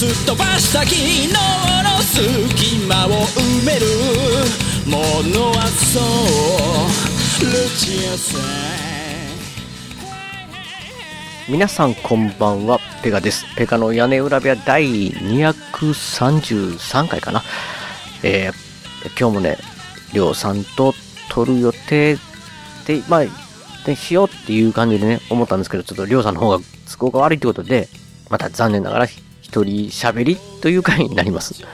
すっ飛ばした昨日の隙間を埋めるものはそうルチアさん皆さんこんばんは、ペガです。ペガの屋根裏部屋第233回かな。えー、今日もね、りょうさんと撮る予定で、まあ、でしようっていう感じでね、思ったんですけど、ちょっとりょうさんの方が都合が悪いってことで、また残念ながら一人喋りという回になります。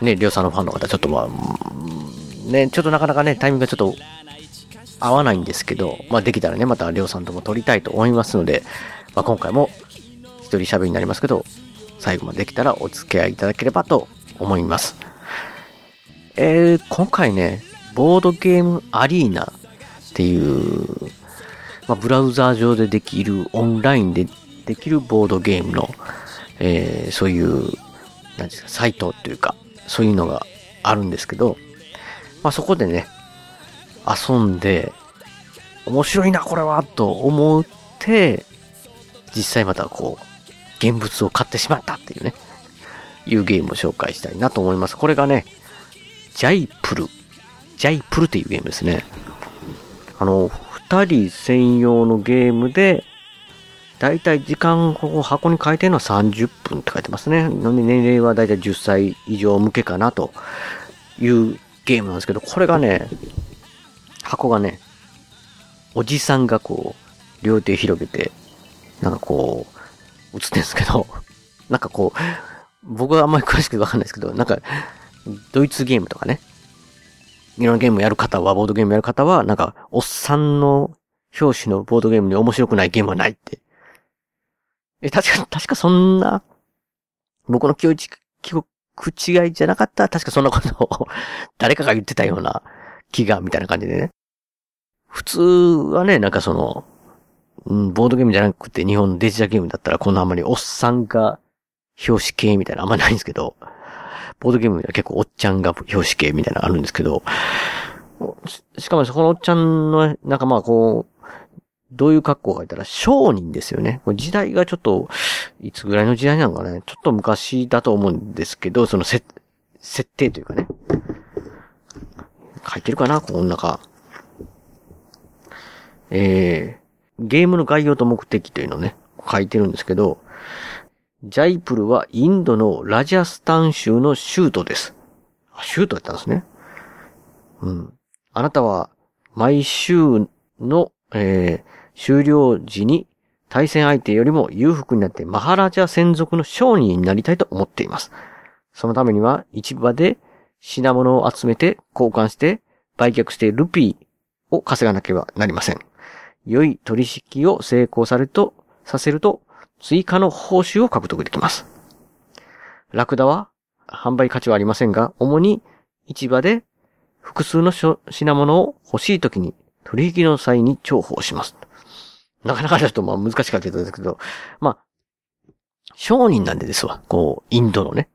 ね、りょうさんのファンの方、ちょっとまあ、ね、ちょっとなかなかね、タイミングがちょっと合わないんですけど、まあできたらね、またりょうさんとも撮りたいと思いますので、まあ今回も一人喋りになりますけど、最後までできたらお付き合いいただければと思います。えー、今回ね、ボードゲームアリーナっていう、まあ、ブラウザー上でできる、オンラインでできるボードゲームの、えー、そういう、なんですか、サイトっていうか、そういうのがあるんですけど、まあそこでね、遊んで、面白いな、これは、と思って、実際またこう、現物を買ってしまったっていうね、いうゲームを紹介したいなと思います。これがね、ジャイプル。ジャイプルっていうゲームですね。あの、二人専用のゲームで、だいたい時間を箱に書いてるのは30分って書いてますね。ので年齢はだいたい10歳以上向けかなというゲームなんですけど、これがね、箱がね、おじさんがこう、両手広げて、なんかこう、映ってるんですけど、なんかこう、僕はあんまり詳しくわかんないですけど、なんか、ドイツゲームとかね、いろんなゲームやる方は、ボードゲームやる方は、なんか、おっさんの表紙のボードゲームに面白くないゲームはないって。え、確か、確かそんな、僕の記憶記憶違いじゃなかった確かそんなことを 誰かが言ってたような気が、みたいな感じでね。普通はね、なんかその、うん、ボードゲームじゃなくて日本のデジタルゲームだったらこんなあんまりおっさんが表紙系みたいなあんまないんですけど、ボードゲームでは結構おっちゃんが表紙系みたいなのあるんですけど、しかもそこのおっちゃんの、なんかまあこう、どういう格好か言ったら商人ですよね。これ時代がちょっと、いつぐらいの時代なのかね。ちょっと昔だと思うんですけど、そのせ、設定というかね。書いてるかなこの中。えー、ゲームの概要と目的というのをね、書いてるんですけど、ジャイプルはインドのラジャスタン州の州都です。あ、州都やったんですね。うん。あなたは毎週の、えー、終了時に対戦相手よりも裕福になってマハラジャ専属の商人になりたいと思っています。そのためには市場で品物を集めて交換して売却してルピーを稼がなければなりません。良い取引を成功されると、させると追加の報酬を獲得できます。ラクダは販売価値はありませんが、主に市場で複数の品物を欲しい時に取引の際に重宝します。なかなかちょっとまあ難しかったですけど、まあ、商人なんでですわ。こう、インドのね。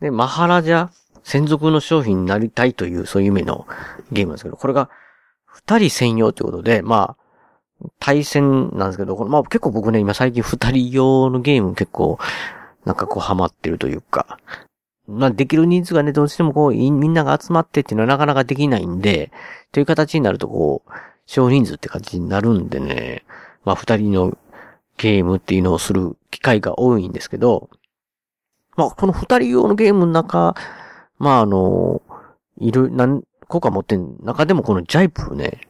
で、マハラジャ専属の商品になりたいという、そういう夢のゲームなんですけど、これが二人専用ということで、まあ、対戦なんですけど、これまあ結構僕ね、今最近二人用のゲーム結構、なんかこうハマってるというか、まあできる人数がね、どうしてもこう、みんなが集まってっていうのはなかなかできないんで、という形になるとこう、少人数って形になるんでね、まあ二人のゲームっていうのをする機会が多いんですけど、まあこの二人用のゲームの中、まああの、いる、何個か持ってん中でもこのジャイプね、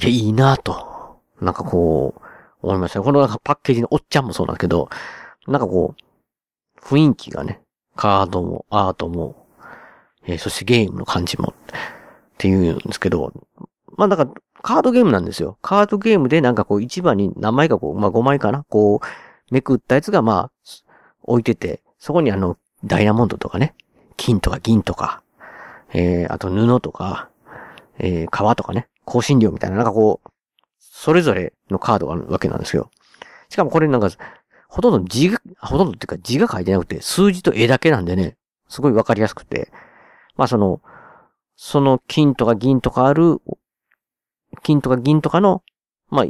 いや、いいなと。なんかこう、思いました。このなんかパッケージのおっちゃんもそうなんだけど、なんかこう、雰囲気がね、カードも、アートも、えー、そしてゲームの感じも、っていうんですけど、まあだか、カードゲームなんですよ。カードゲームでなんかこう一番に何枚かこう、まあ5枚かな？こう、めくったやつがまあ、置いてて、そこにあの、ダイヤモンドとかね、金とか銀とか、えー、あと布とか、えー、革とかね、香辛料みたいな、なんかこう、それぞれのカードがあるわけなんですよ。しかもこれなんか、ほとんど字が、ほとんどっていうか字が書いてなくて、数字と絵だけなんでね、すごいわかりやすくて、まあその、その金とか銀とかある、金とか銀とかの、まあ、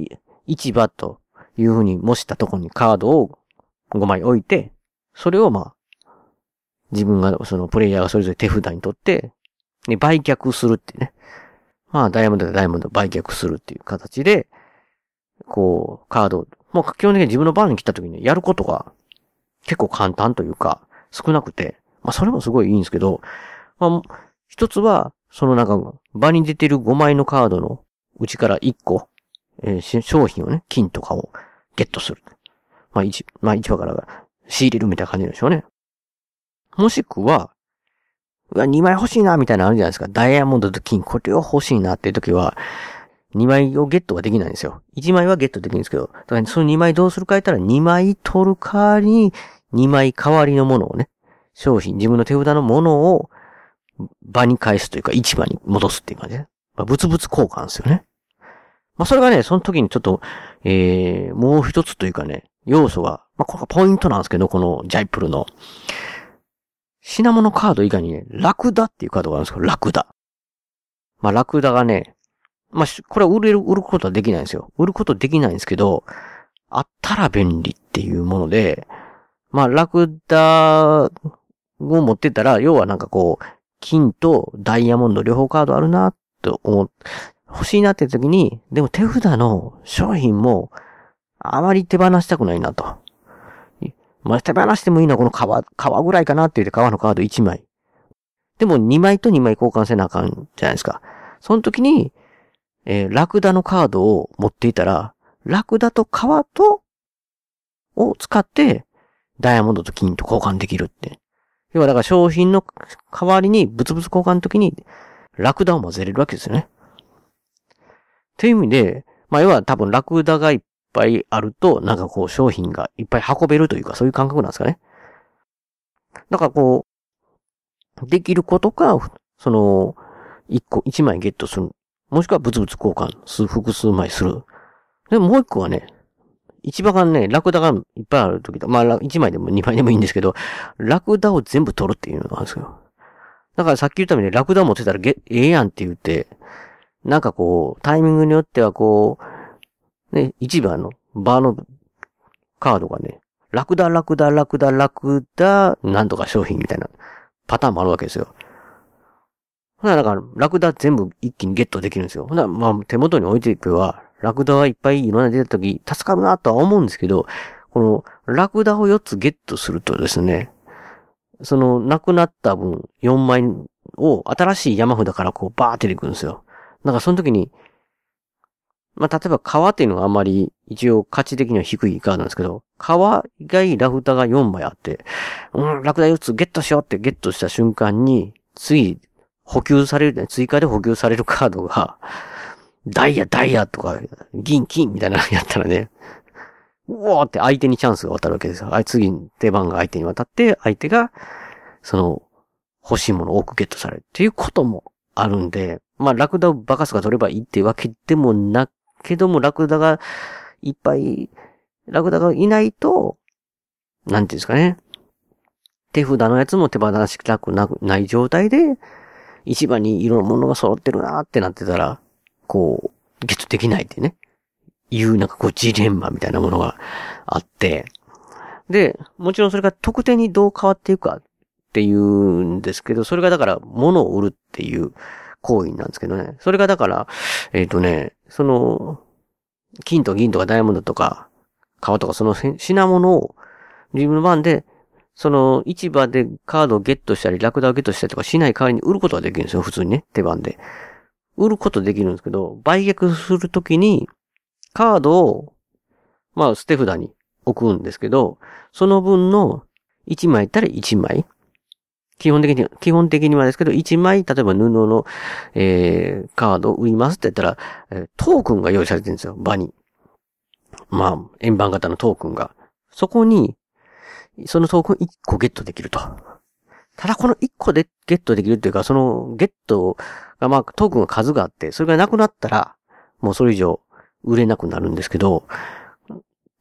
市場というふうに模したところにカードを5枚置いて、それをまあ、自分が、そのプレイヤーがそれぞれ手札に取って、ね、売却するってね。まあ、ダイヤモンドでダイヤモンド売却するっていう形で、こう、カードを、もう基本的に自分の番に来た時にやることが結構簡単というか、少なくて、まあそれもすごいいいんですけど、まあ、一つは、そのなんか、場に出てる5枚のカードのうちから1個、えー、商品をね、金とかをゲットする。まあ一、まあ一話から仕入れるみたいな感じでしょうね。もしくは、うわ、2枚欲しいな、みたいなのあるじゃないですか。ダイヤモンドと金、これを欲しいなっていう時は、2枚をゲットはできないんですよ。1枚はゲットできるんですけど、だからその2枚どうするか言ったら2枚取る代わりに2枚代わりのものをね、商品、自分の手札のものを場に返すというか市場に戻すっていう感じで。まあ、物々交換ですよね。まあ、それがね、その時にちょっと、えー、もう一つというかね、要素が、まあ、これがポイントなんですけど、このジャイプルの。品物カード以外にね、ラクダっていうカードがあるんですけど、ラクダ。まあ、ラクダがね、まあ、これは売れる、売ることはできないんですよ。売ることできないんですけど、あったら便利っていうもので、まあ、ラクダを持ってたら、要はなんかこう、金とダイヤモンド両方カードあるな、と思う、欲しいなって時に、でも手札の商品も、あまり手放したくないなと。まあ、手放してもいいのはこの革、革ぐらいかなって言って革のカード1枚。でも2枚と2枚交換せなあかんじゃないですか。その時に、えー、ラクダのカードを持っていたら、ラクダと革と、を使って、ダイヤモンドと金と交換できるって。要はだから商品の代わりに物々交換の時に、ラクダを混ぜれるわけですよね。っていう意味で、まあ要は多分ラクダがいっぱいあると、なんかこう商品がいっぱい運べるというか、そういう感覚なんですかね。だからこう、できることか、その、一個、一枚ゲットする。もしくは物々交換、数、複数枚する。でもう一個はね、一番がね、ラクダがいっぱいある時と、まあ、一枚でも二枚でもいいんですけど、ラクダを全部取るっていうのがあるんですよ。だからさっき言ったようにラクダ持ってたらげ、ええやんって言って、なんかこう、タイミングによってはこう、ね、一番の、バーのカードがね、ラクダ、ラクダ、ラクダ、ラクダ、なんとか商品みたいなパターンもあるわけですよ。ほな、だから、ラクダ全部一気にゲットできるんですよ。ほな、まあ、手元に置いていけば、ラクダはいっぱいいろんな出た時、助かるなとは思うんですけど、この、ラクダを4つゲットするとですね、その、亡くなった分、4枚を新しい山札からこう、バーって出てくるんですよ。だかその時に、まあ、例えば川っていうのがあまり一応価値的には低いカードなんですけど、川以外ラフタが4枚あって、うん、ラクダ4つゲットしようってゲットした瞬間に、次、補給される、追加で補給されるカードが、ダイヤ、ダイヤとか、銀、金みたいなのやったらね、うおーって相手にチャンスが渡るわけですよ。あい次、出番が相手に渡って、相手が、その、欲しいものを多くゲットされるっていうこともあるんで、まあ、ラクダをバカスが取ればいいってわけでもなけども、ラクダがいっぱい、ラクダがいないと、なんていうんですかね。手札のやつも手放したくなない状態で、市場にいろんなものが揃ってるなってなってたら、こう、ゲットできないってね、いうなんかこうジレンマみたいなものがあって、で、もちろんそれが特典にどう変わっていくかっていうんですけど、それがだから物を売るっていう行為なんですけどね。それがだから、えっ、ー、とね、その、金と銀とかダイヤモンドとか、革とかその品物を自分の番で、その市場でカードをゲットしたり、ラクダをゲットしたりとかしない代わりに売ることができるんですよ、普通にね、手番で。売ることできるんですけど、売却するときに、カードを、まあ、捨て札に置くんですけど、その分の1枚やったら1枚。基本的に、基本的にはですけど、1枚、例えば布の、えー、カードを売りますって言ったら、え、トークンが用意されてるんですよ、場に。まあ、円盤型のトークンが。そこに、そのトークン1個ゲットできると。ただこの1個でゲットできるっていうか、そのゲットが、まあトークンが数があって、それがなくなったら、もうそれ以上売れなくなるんですけど、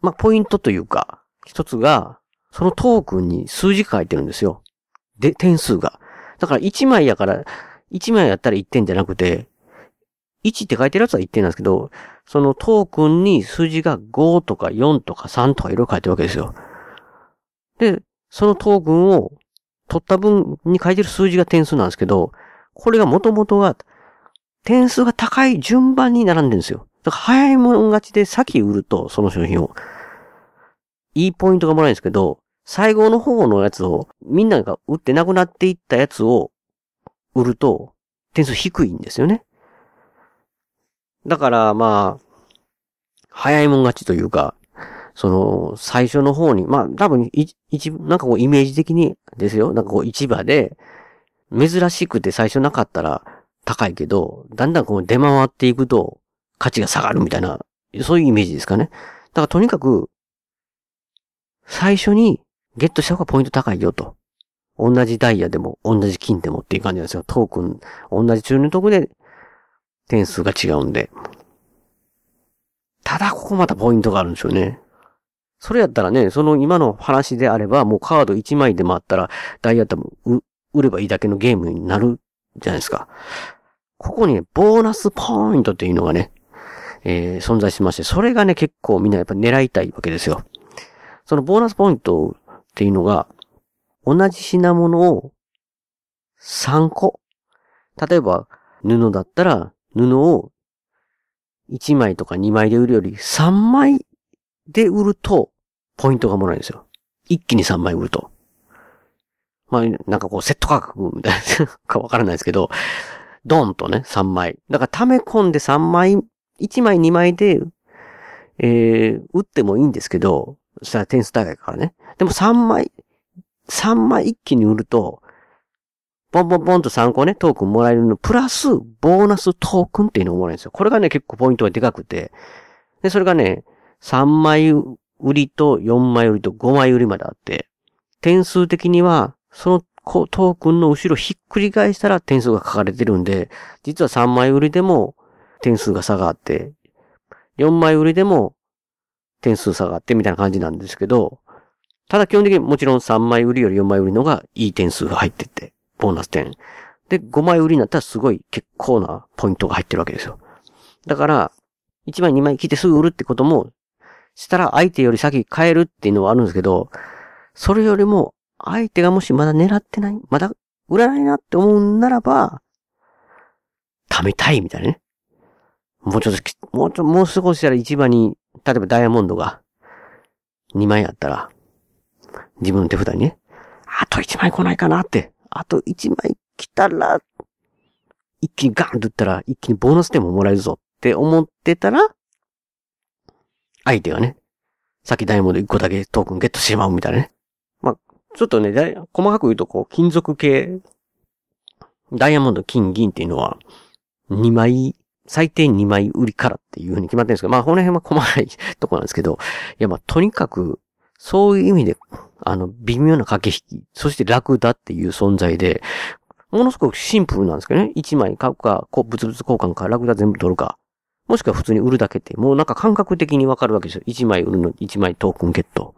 まあポイントというか、一つが、そのトークンに数字書いてるんですよ。で、点数が。だから1枚やから、1枚やったら1点じゃなくて、1って書いてるやつは1点なんですけど、そのトークンに数字が5とか4とか3とかいろいろ書いてるわけですよ。で、そのトークンを取った分に書いてる数字が点数なんですけど、これが元々は点数が高い順番に並んでるんですよ。だから早いもん勝ちで先売ると、その商品を。いいポイントがもらえるんですけど、最後の方のやつを、みんなが売ってなくなっていったやつを売ると、点数低いんですよね。だからまあ、早いもん勝ちというか、その、最初の方に、まあ多分、一、なんかこうイメージ的にですよ。なんかこう市場で、珍しくて最初なかったら高いけど、だんだんこう出回っていくと価値が下がるみたいな、そういうイメージですかね。だからとにかく、最初にゲットした方がポイント高いよと。同じダイヤでも、同じ金でもっていう感じなんですよ。トークン、同じ中のとこで点数が違うんで。ただ、ここまたポイントがあるんですよね。それやったらね、その今の話であれば、もうカード1枚でもあったら、ダイヤ多分、売ればいいだけのゲームになるじゃないですか。ここにね、ボーナスポイントっていうのがね、えー、存在しまして、それがね、結構みんなやっぱ狙いたいわけですよ。そのボーナスポイントっていうのが、同じ品物を3個。例えば、布だったら、布を1枚とか2枚で売るより3枚で売ると、ポイントがもらえるんですよ。一気に3枚売ると。まあ、なんかこう、セット価格みたいなかわからないですけど、ドンとね、3枚。だから溜め込んで3枚、1枚2枚で、えー、売ってもいいんですけど、そしたら点数高いからね。でも3枚、3枚一気に売ると、ポンポンポンと3個ね、トークンもらえるの、プラス、ボーナストークンっていうのをもらえるんですよ。これがね、結構ポイントがでかくて。で、それがね、3枚売りと4枚売りと5枚売りまであって、点数的には、そのトークンの後ろひっくり返したら点数が書かれてるんで、実は3枚売りでも点数が下がって、4枚売りでも点数下がってみたいな感じなんですけど、ただ基本的にもちろん3枚売りより4枚売りのがいい点数が入ってて、ボーナス点。で、5枚売りになったらすごい結構なポイントが入ってるわけですよ。だから、1枚2枚来てすぐ売るってことも、したら相手より先買えるっていうのはあるんですけど、それよりも相手がもしまだ狙ってない、まだ売らないなって思うならば、貯めたいみたいなね。もうちょっと、もうちょっと、もう少ししたら市場に、例えばダイヤモンドが2枚あったら、自分の手札にね、あと1枚来ないかなって、あと1枚来たら、一気にガンと打ったら、一気にボーナス点ももらえるぞって思ってたら、相手がね、さっきダイヤモンド1個だけトークンゲットしてしまうみたいなね。まあ、ちょっとね、細かく言うとこう、金属系、ダイヤモンド、金、銀っていうのは、2枚、最低2枚売りからっていう風に決まってるんですけど、まあ、この辺は細かいとこなんですけど、いや、まあ、とにかく、そういう意味で、あの、微妙な駆け引き、そして楽だっていう存在で、ものすごくシンプルなんですけどね。1枚買うか、こう、物々交換か、ラクダ全部取るか。もしくは普通に売るだけって、もうなんか感覚的にわかるわけですよ。1枚売るの、1枚トークンゲット。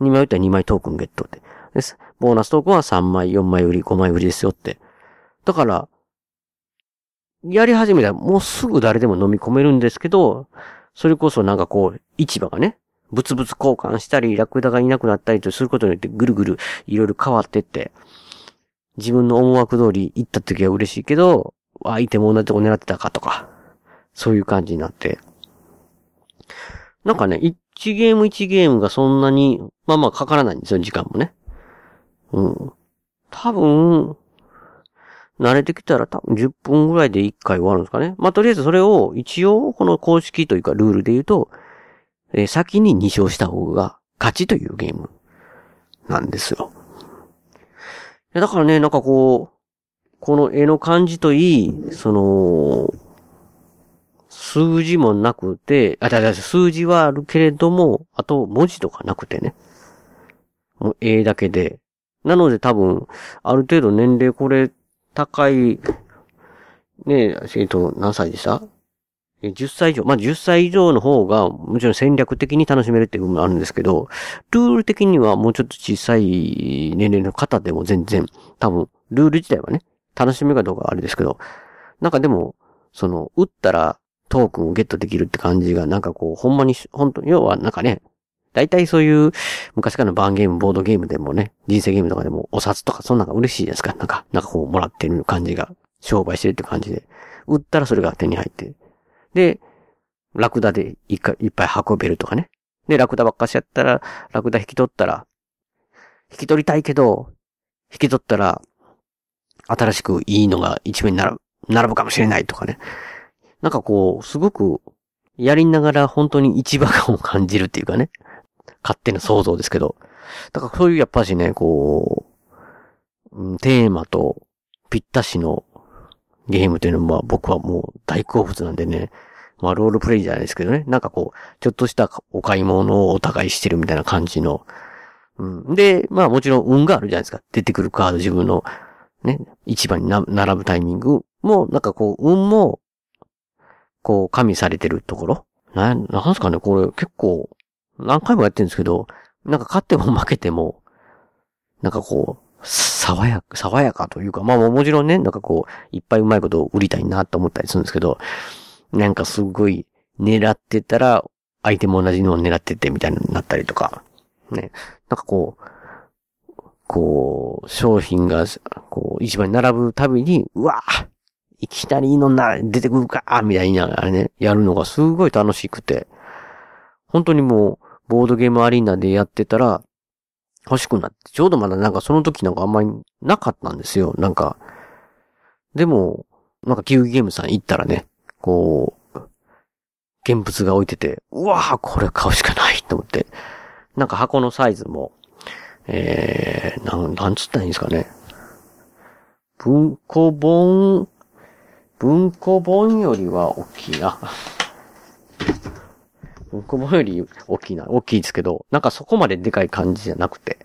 2枚売ったら2枚トークンゲットって。です。ボーナストークンは3枚、4枚売り、5枚売りですよって。だから、やり始めたらもうすぐ誰でも飲み込めるんですけど、それこそなんかこう、市場がね、物々交換したり、ラクダがいなくなったりとすることによってぐるぐるいろいろ変わってって、自分の思惑通り行った時は嬉しいけど、相手も同じとこ狙ってたかとか、そういう感じになって。なんかね、1ゲーム1ゲームがそんなに、まあまあかからないんですよ、時間もね。うん。多分、慣れてきたら多分10分ぐらいで1回終わるんですかね。まあ、とりあえずそれを一応この公式というかルールで言うと、えー、先に2勝した方が勝ちというゲームなんですよ。だからね、なんかこう、この絵の感じといい、その、数字もなくて、あ、だ、だ、数字はあるけれども、あと文字とかなくてね。もう絵だけで。なので多分、ある程度年齢これ、高い、ねえ、えっと、何歳でした？?10 歳以上。まあ、10歳以上の方が、もちろん戦略的に楽しめるっていう部分もあるんですけど、ルール的にはもうちょっと小さい年齢の方でも全然、多分、ルール自体はね、楽しみかどうかはあれですけど、なんかでも、その、打ったらトークンをゲットできるって感じが、なんかこう、ほんまに、本当要はなんかね、大体そういう昔からのバンゲーム、ボードゲームでもね、人生ゲームとかでもお札とかそんなんが嬉しいじゃないですか。なんか、なんかこうもらってる感じが、商売してるって感じで。売ったらそれが手に入って。で、ラクダでいっいっぱい運べるとかね。で、ラクダばっかしやったら、ラクダ引き取ったら、引き取りたいけど、引き取ったら、新しくいいのが一面に並ぶ、並ぶかもしれないとかね。なんかこう、すごく、やりながら本当に市場感を感じるっていうかね。勝手な想像ですけど。だからそういうやっぱしね、こう、テーマとぴったしのゲームというのは僕はもう大好物なんでね。まあロールプレイじゃないですけどね。なんかこう、ちょっとしたお買い物をお互いしてるみたいな感じの。うん。で、まあもちろん運があるじゃないですか。出てくるカード自分のね、一番に並ぶタイミングも、なんかこう、運も、こう、加味されてるところな、なんすかね、これ結構、何回もやってるんですけど、なんか勝っても負けても、なんかこう、爽やか、爽やかというか、まあもちろんね、なんかこう、いっぱいうまいことを売りたいなと思ったりするんですけど、なんかすごい狙ってたら、相手も同じのを狙っててみたいになったりとか、ね。なんかこう、こう、商品が、こう、一番に並ぶたびに、うわいきなりいいのな、出てくるかみたいな、あれね、やるのがすごい楽しくて、本当にもう、ボードゲームアリーナでやってたら、欲しくなって、ちょうどまだなんかその時なんかあんまりなかったんですよ。なんか、でも、なんかキウイゲームさん行ったらね、こう、現物が置いてて、うわぁ、これ買うしかないと思って。なんか箱のサイズも、えー、なん、なんつったらいいんですかね。文庫本、文庫本よりは大きいな。文庫本より大きいな、大きいですけど、なんかそこまででかい感じじゃなくて、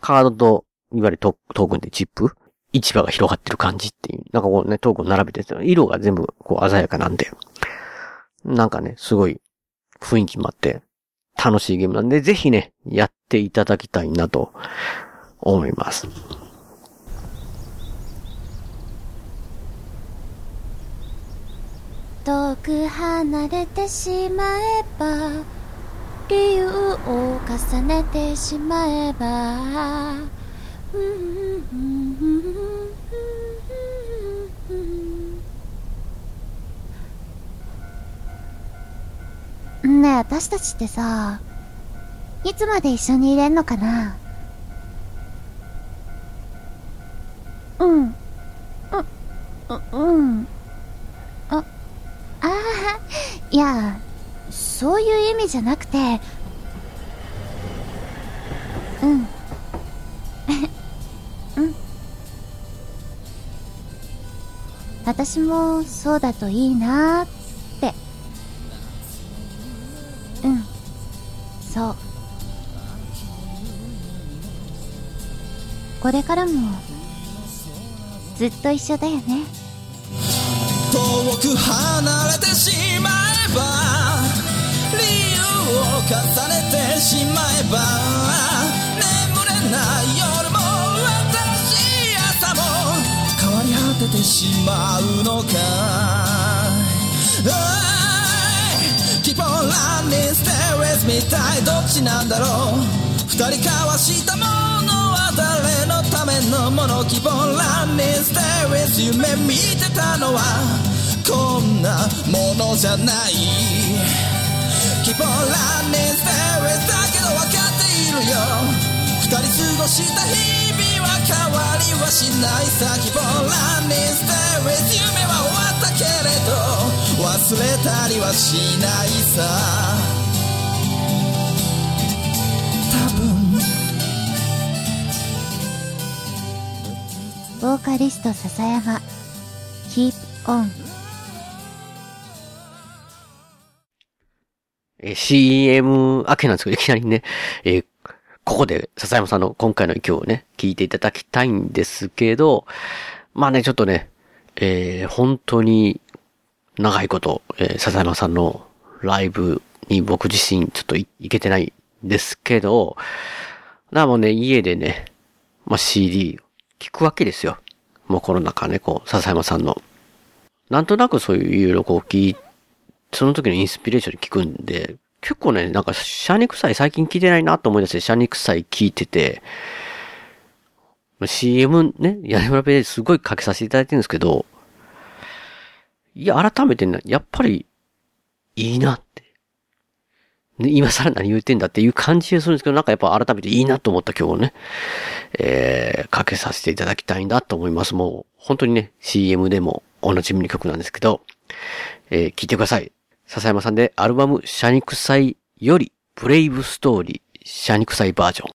カードと、いわゆるトークンでチップ？市場が広がってる感じっていう。なんかこうね、トークン並べて色が全部こう鮮やかなんで、なんかね、すごい雰囲気もあって、楽しいゲームなんで、ぜひね、やっていただきたいなと思います。遠く離れてしまえば理由を重ねてしまえば。ねえ私たちってさいつまで一緒にいれんのかな？うん。うんうん。ああいやそういう意味じゃなくてうん。うん。私もそうだといいなって。うん。そう。これからもずっと一緒だよね。遠く離れてしまえば理由を重ねてしまえば眠れない夜も新しい朝も変わり果ててしまうのか。Keep on running, stay with me たいどっちなんだろう。二人交わしたものは誰のためのもの希望ランニングステイウィス夢見てたのはこんなものじゃない。希望ランニングステイウィスだけど分かっているよ二人過ごした日々は変わりはしないさ。希望ランニングステイウィス夢は終わったけれど忘れたりはしないさ。ボーカリスト笹山。Keep On え CM 明けなんですけど、いきなりね、えー、ここで笹山さんの今回の曲をね、聴いていただきたいんですけど、まあね、ちょっとね、えー、本当に長いこと、えー、笹山さんのライブに僕自身ちょっと行けてないんですけど、なもね、家でね、まあ、CD 聞くわけですよ。もうコロナ禍ね、こう、笹山さんの。なんとなくそういういろいろこう聞い、その時のインスピレーションに聞くんで、結構ね、なんか、シャニクサイ最近聞いてないなと思い出して、シャニクサイ聞いてて、CM ね、屋根裏部ですごいかけさせていただいてるんですけど、いや、改めてね、やっぱり、いいなって。今更何言ってんだっていう感じがするんですけど、なんかやっぱ改めていいなと思った今日ね、えー、かけさせていただきたいんだと思います。もう、本当にね、CM でもおなじみの曲なんですけど、えー、聞いてください。笹山さんでアルバムシャニクサイよりブレイブストーリーシャニクサイバージョン。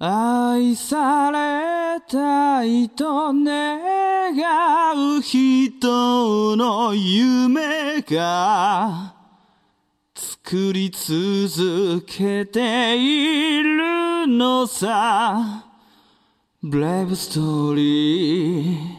愛されたいと願う人の夢が作り続けているのさ。Brave Story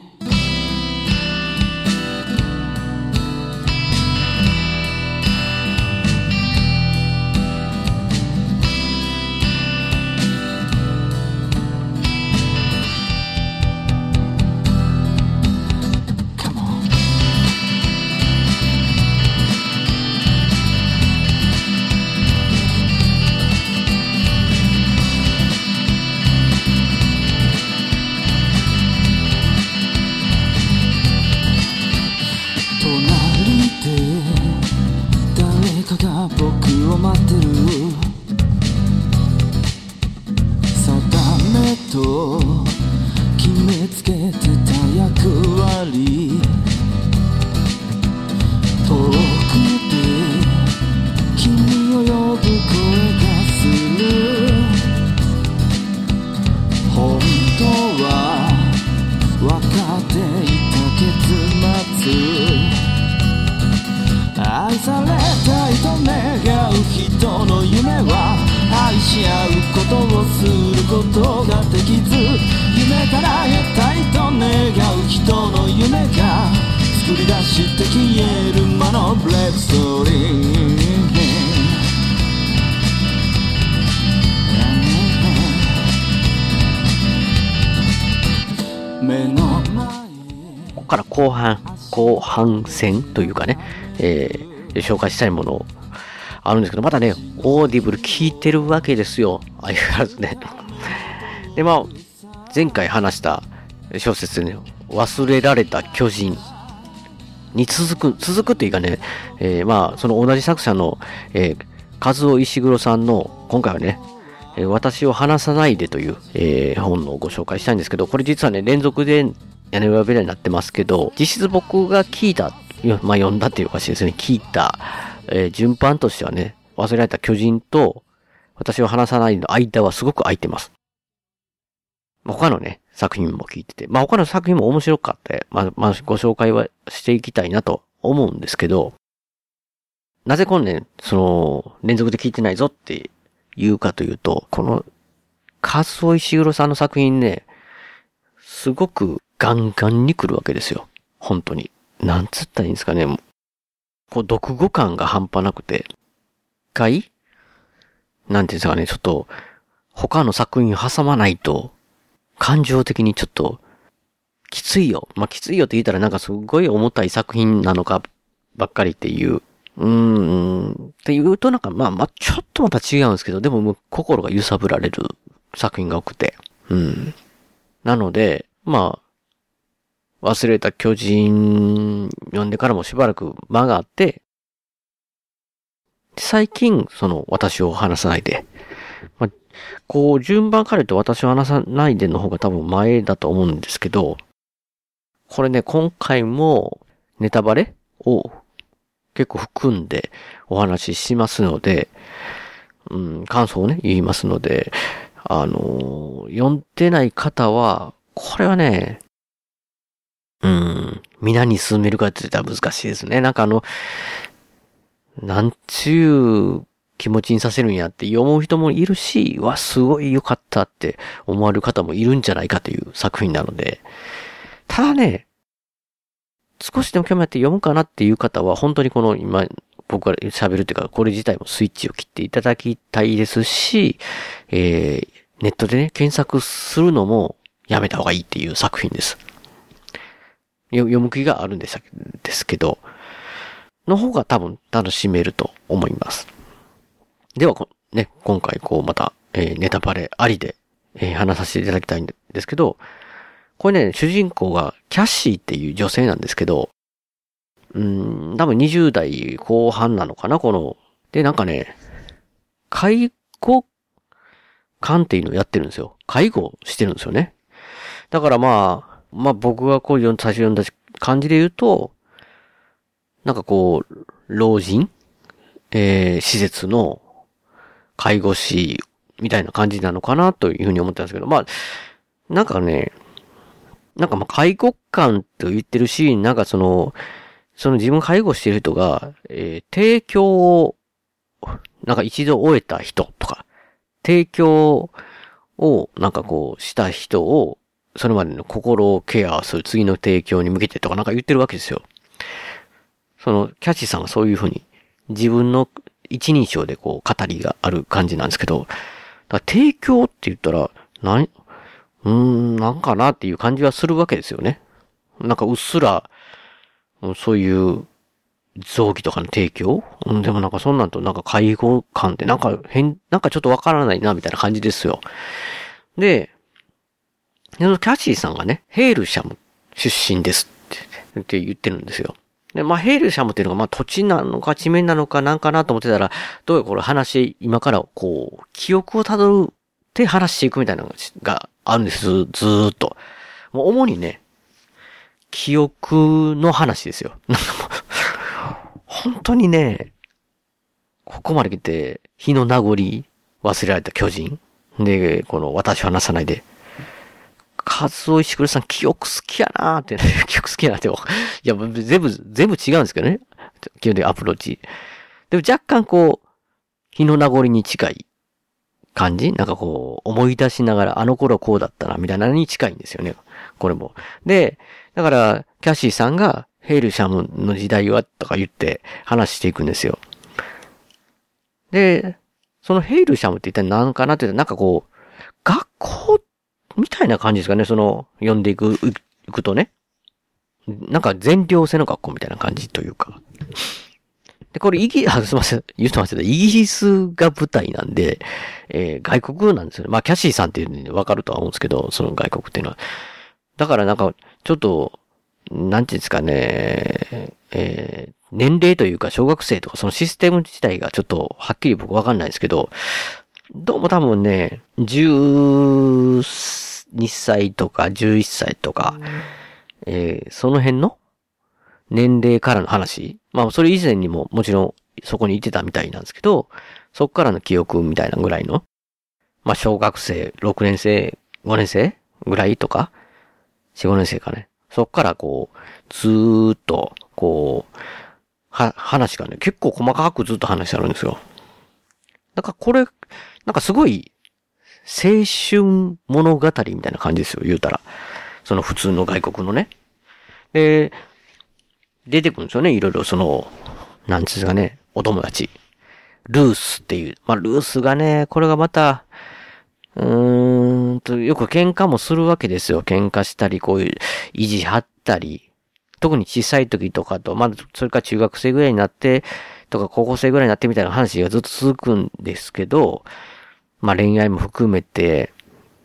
イブストーリー反戦というかね、えー、紹介したいものあるんですけど、まだね、オーディブル聞いてるわけですよ。相変わらずね。で、まあ、前回話した小説ね、忘れられた巨人に続く、続くというかね、えー、まあ、その同じ作者の、えー、カズオ・イシグロさんの、今回はね、え、わたしを離さないでという、えー、本のご紹介したいんですけど、これ実はね、連続で屋根裏部屋になってますけど、実質僕が聞いた、まあ読んだっていうかしですね、聞いた、えー、順番としてはね、忘れられた巨人と、私を話さないの間はすごく空いてます。他のね、作品も聞いてて、まあ他の作品も面白かった。まあ、まあ、ご紹介はしていきたいなと思うんですけど、なぜこんね、その、連続で聞いてないぞって言うかというと、この、カズオ石黒さんの作品ね、すごくガンガンに来るわけですよ。本当に。なんつったらいいんですかね。こう、読語感が半端なくて、一回なんていうんですかね、ちょっと、他の作品挟まないと、感情的にちょっと、きついよ。まあ、きついよって言ったらなんかすごい重たい作品なのかばっかりっていう、うーん、って言うとなんかまあまあちょっとまた違うんですけど、でももう心が揺さぶられる作品が多くて、うん。なので、まあ、忘れた巨人読んでからもしばらく間があって、最近、その、私を話さないで。まあ、こう、順番から言うと私を話さないでの方が多分前だと思うんですけど、これね、今回もネタバレを結構含んでお話ししますので、うん、感想をね、言いますので、あのー、読んでない方は、これはね、うん。皆に進めるかって言ったら難しいですね。なんかあの、なんちゅう気持ちにさせるんやって思う人もいるし、わ、すごい良かったって思われる方もいるんじゃないかという作品なので、ただね、少しでも興味あって読むかなっていう方は、本当にこの今、僕が喋るっていうか、これ自体もスイッチを切っていただきたいですし、えー、ネットでね、検索するのもやめた方がいいっていう作品です。読む気があるんですですけど、の方が多分楽しめると思います。では、ね、今回こうまた、えー、ネタバレありで、えー、話させていただきたいんですけど、これね、主人公がキャッシーっていう女性なんですけど、うん、多分20代後半なのかな、この。で、なんかね、介護官っていうのをやってるんですよ。介護してるんですよね。だからまあ、まあ僕がこう最初読んだ感じで言うと、なんかこう、老人？えー、施設の介護士みたいな感じなのかなというふうに思ったんですけど、まあ、なんかね、なんかまあ介護官と言ってるし、なんかその、その自分介護してる人が、えー、提供を、なんか一度終えた人とか、提供をなんかこうした人を、それまでの心をケアする次の提供に向けてとかなんか言ってるわけですよ。その、キャッチさんがそういうふうに自分の一人称でこう語りがある感じなんですけど、だ提供って言ったら、なうーん、なんかなっていう感じはするわけですよね。なんかうっすら、そういう臓器とかの提供？うん、でもなんかそんなんとなんか介護官ってなんか変、なんかちょっとわからないなみたいな感じですよ。で、キャシーさんがね、ヘールシャム出身ですって言ってるんですよ。で、まあ、ヘールシャムっていうのが、まあ、土地なのか地名なのかなんかなと思ってたら、どうやこれ話、今からこう、記憶をたどるって話していくみたいなのがあるんです、ずーっと。もう主にね、記憶の話ですよ。本当にね、ここまで来て、日の名残、忘れられた巨人。で、この私は話さないで、カズオイシクルさん記憶好きやなーって、ね、記憶好きやなって、いや、全部、全部違うんですけどね。基本的にアプローチ。でも若干こう、日の名残に近い感じ？なんかこう、思い出しながら、あの頃こうだったな、みたいなのに近いんですよね。これも。で、だから、キャシーさんが、ヘイルシャムの時代は、とか言って話していくんですよ。で、そのヘイルシャムって一体何かなって言ったら、なんかこう、学校みたいな感じですかね、その、読んでいく、いくとね。なんか全寮制の学校みたいな感じというか。で、これ、イギ、あ、すいません、言ってましたけど、イギリスが舞台なんで、えー、外国なんですよね。まあ、キャシーさんっていうのにわかるとは思うんですけど、その外国っていうのは。だからなんか、ちょっと、なんていうんですかね、えー、年齢というか小学生とかそのシステム自体がちょっとはっきり僕わかんないですけど、どうも多分ね、12歳とか11歳とか、えー、その辺の年齢からの話？まあそれ以前にももちろんそこにいてたみたいなんですけど、そっからの記憶みたいなぐらいの、まあ小学生、6年生、5年生ぐらいとか、4、5年生かね。そっからこう、ずーっと、こう、は、話がね、結構細かくずっと話してあるんですよ。だからこれ、なんかすごい、青春物語みたいな感じですよ、言うたら。その普通の外国のね。で、出てくるんですよね、いろいろその、なんつうかね、お友達。ルースっていう。まあ、ルースがね、これがまた、うーんと、よく喧嘩もするわけですよ。喧嘩したり、こういう、意地張ったり。特に小さい時とかと、まだ、それから中学生ぐらいになって、とか高校生ぐらいになってみたいな話がずっと続くんですけど、まあ恋愛も含めて、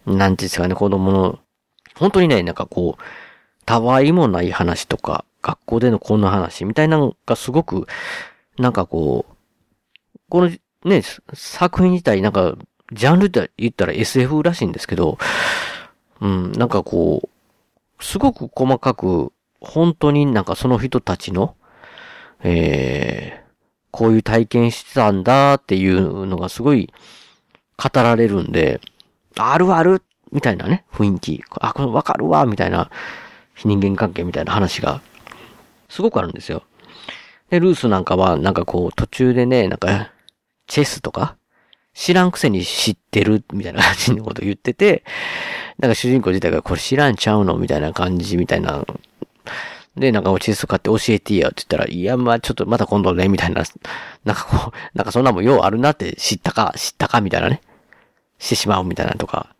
なんていうんですかね、子供の、本当にね、なんかこう、たわいもない話とか、学校でのこんな話みたいなのがすごく、なんかこう、このね、作品自体なんか、ジャンルで言ったら SF らしいんですけど、うん、なんかこう、すごく細かく、本当になんかその人たちの、えー、こういう体験してたんだっていうのがすごい語られるんで、あるあるみたいなね、雰囲気。あ、これわかるわみたいな、人間関係みたいな話が、すごくあるんですよ。で、ルースなんかは、なんかこう、途中でね、なんか、チェスとか、知らんくせに知ってるみたいな感じのこと言ってて、なんか主人公自体がこれ知らんちゃうのみたいな感じみたいな。で、なんかチェス買って教えてやって言ったら、いや、まあちょっとまた今度ね、みたいな、なんかこう、なんかそんなもんようあるなって知ったか、知ったかみたいなね。してしまうみたいなとか。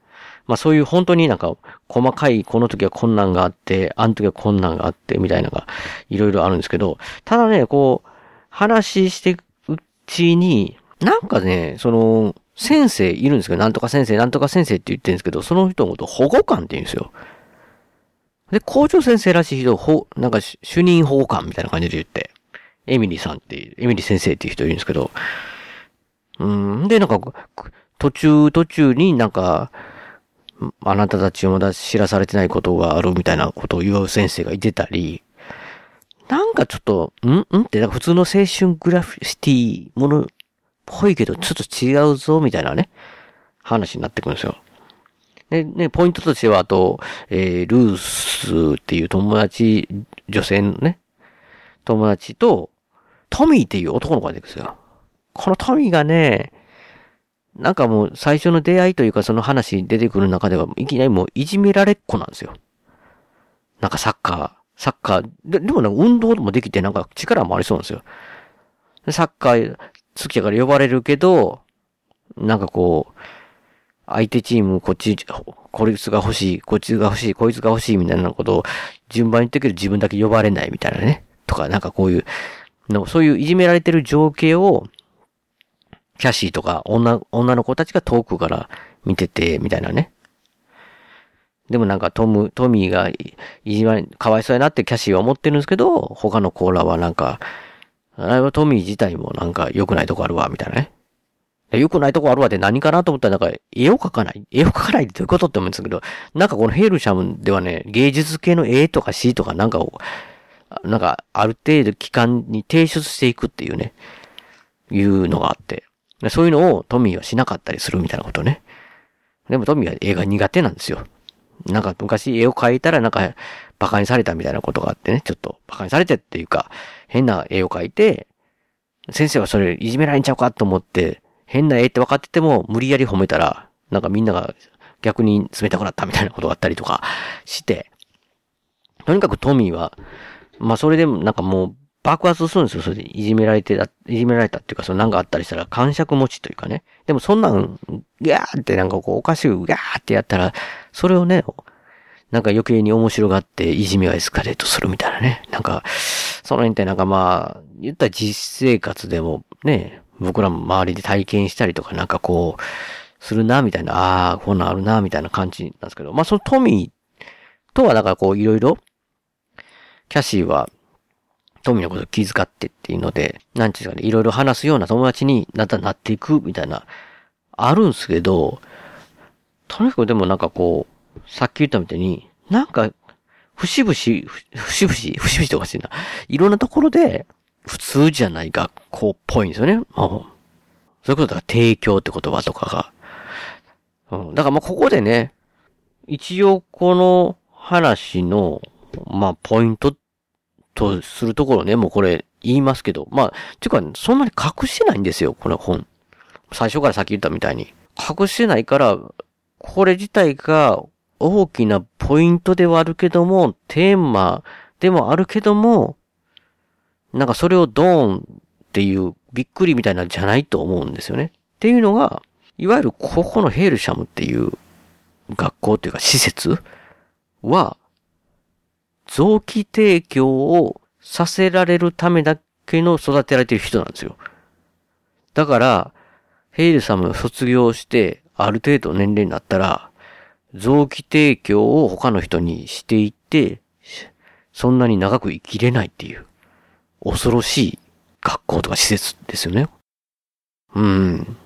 まあそういう本当になんか細かいこの時は困難があって、あの時は困難があってみたいなのがいろいろあるんですけど、ただね、こう、話していくうちに、なんかね、その、先生いるんですけど、なんとか先生、なんとか先生って言ってるんですけど、その人のこと保護官って言うんですよ。で、校長先生らしい人、ほ、なんか主任保護官みたいな感じで言って、エミリーさんっていう、エミリー先生っていう人いるんですけど、うん、で、なんか、途中途中になんか、あなたたちをまだ知らされてないことがあるみたいなことを言う先生がいてたり、なんかちょっと、んんってなんか普通の青春グラフィティものっぽいけどちょっと違うぞみたいなね、話になってくるんですよ。で、ね、ポイントとしては、あと、えー、ルースっていう友達、女性のね、友達と、トミーっていう男の子が出てくるんですよ。このトミーがね、なんかもう最初の出会いというかその話出てくる中ではいきなりもういじめられっ子なんですよ。なんかサッカー、サッカー、ででもなんか運動もできてなんか力もありそうなんですよ。サッカー好きだから呼ばれるけど、なんかこう、相手チームこっち、こいつが欲しい、こいつが欲しい、こいつが欲しいみたいなことを順番に言ってくる自分だけ呼ばれないみたいなね。とか、なんかこういう、のそういういじめられてる情景をキャシーとか女、女の子たちが遠くから見てて、みたいなね。でもなんかトム、トミーがいじまかわいそうやなってキャシーは思ってるんですけど、他のコーラはなんか、あれはトミー自体もなんか良くないとこあるわ、みたいなね。良くないとこあるわって何かなと思ったらなんか絵を描かない絵を描かないってどういうことって思うんですけど、なんかこのヘルシャムではね、芸術系の絵とか詩とかなんかを、なんかある程度期間に提出していくっていうね、いうのがあって。そういうのをトミーはしなかったりするみたいなことね。でもトミーは絵が苦手なんですよ。なんか昔絵を描いたらなんか馬鹿にされたみたいなことがあってね、ちょっと馬鹿にされてっていうか、変な絵を描いて、先生はそれいじめられんちゃうかと思って、変な絵って分かってても無理やり褒めたら、なんかみんなが逆に冷たくなったみたいなことがあったりとかして、とにかくトミーは、まあそれでもなんかもう爆発するんですよ。それでいじめられてた、いじめられたっていうか、そのなんかあったりしたら感触持ちというかね。でもそんなん、ギャーってなんかこうおかしくギャーってやったら、それをね、なんか余計に面白がっていじめがエスカレートするみたいなね。なんか、その辺ってなんかまあ、言ったら実生活でもね、僕らも周りで体験したりとかなんかこう、するな、みたいな、ああ、こんなんあるな、みたいな感じなんですけど、まあそのトミーとはなんかこういろいろ、キャシーは富のことを気遣ってっていうので、なんていうかね、いろいろ話すような友達になったなっていくみたいな、あるんすけど、とにかくでもなんかこう、さっき言ったみたいに、なんか、節々、節々、節々とかしてな、いろんなところで、普通じゃない学校っぽいんですよね。そういうことだから提供って言葉とかが。うん、だからまあここでね、一応この話の、まあポイントとするところね、もうこれ言いますけど、まあ、ていうか、そんなに隠してないんですよ、この本。最初からさっき言ったみたいに。隠してないから、これ自体が大きなポイントではあるけども、テーマでもあるけども、なんかそれをドーンっていうびっくりみたいなじゃないと思うんですよね。っていうのが、いわゆるここのヘールシャムっていう学校っていうか施設は、臓器提供をさせられるためだけの育てられてる人なんですよ。だから、ヘイルさんも卒業して、ある程度年齢になったら、臓器提供を他の人にしていって、そんなに長く生きれないっていう、恐ろしい学校とか施設ですよね。うん。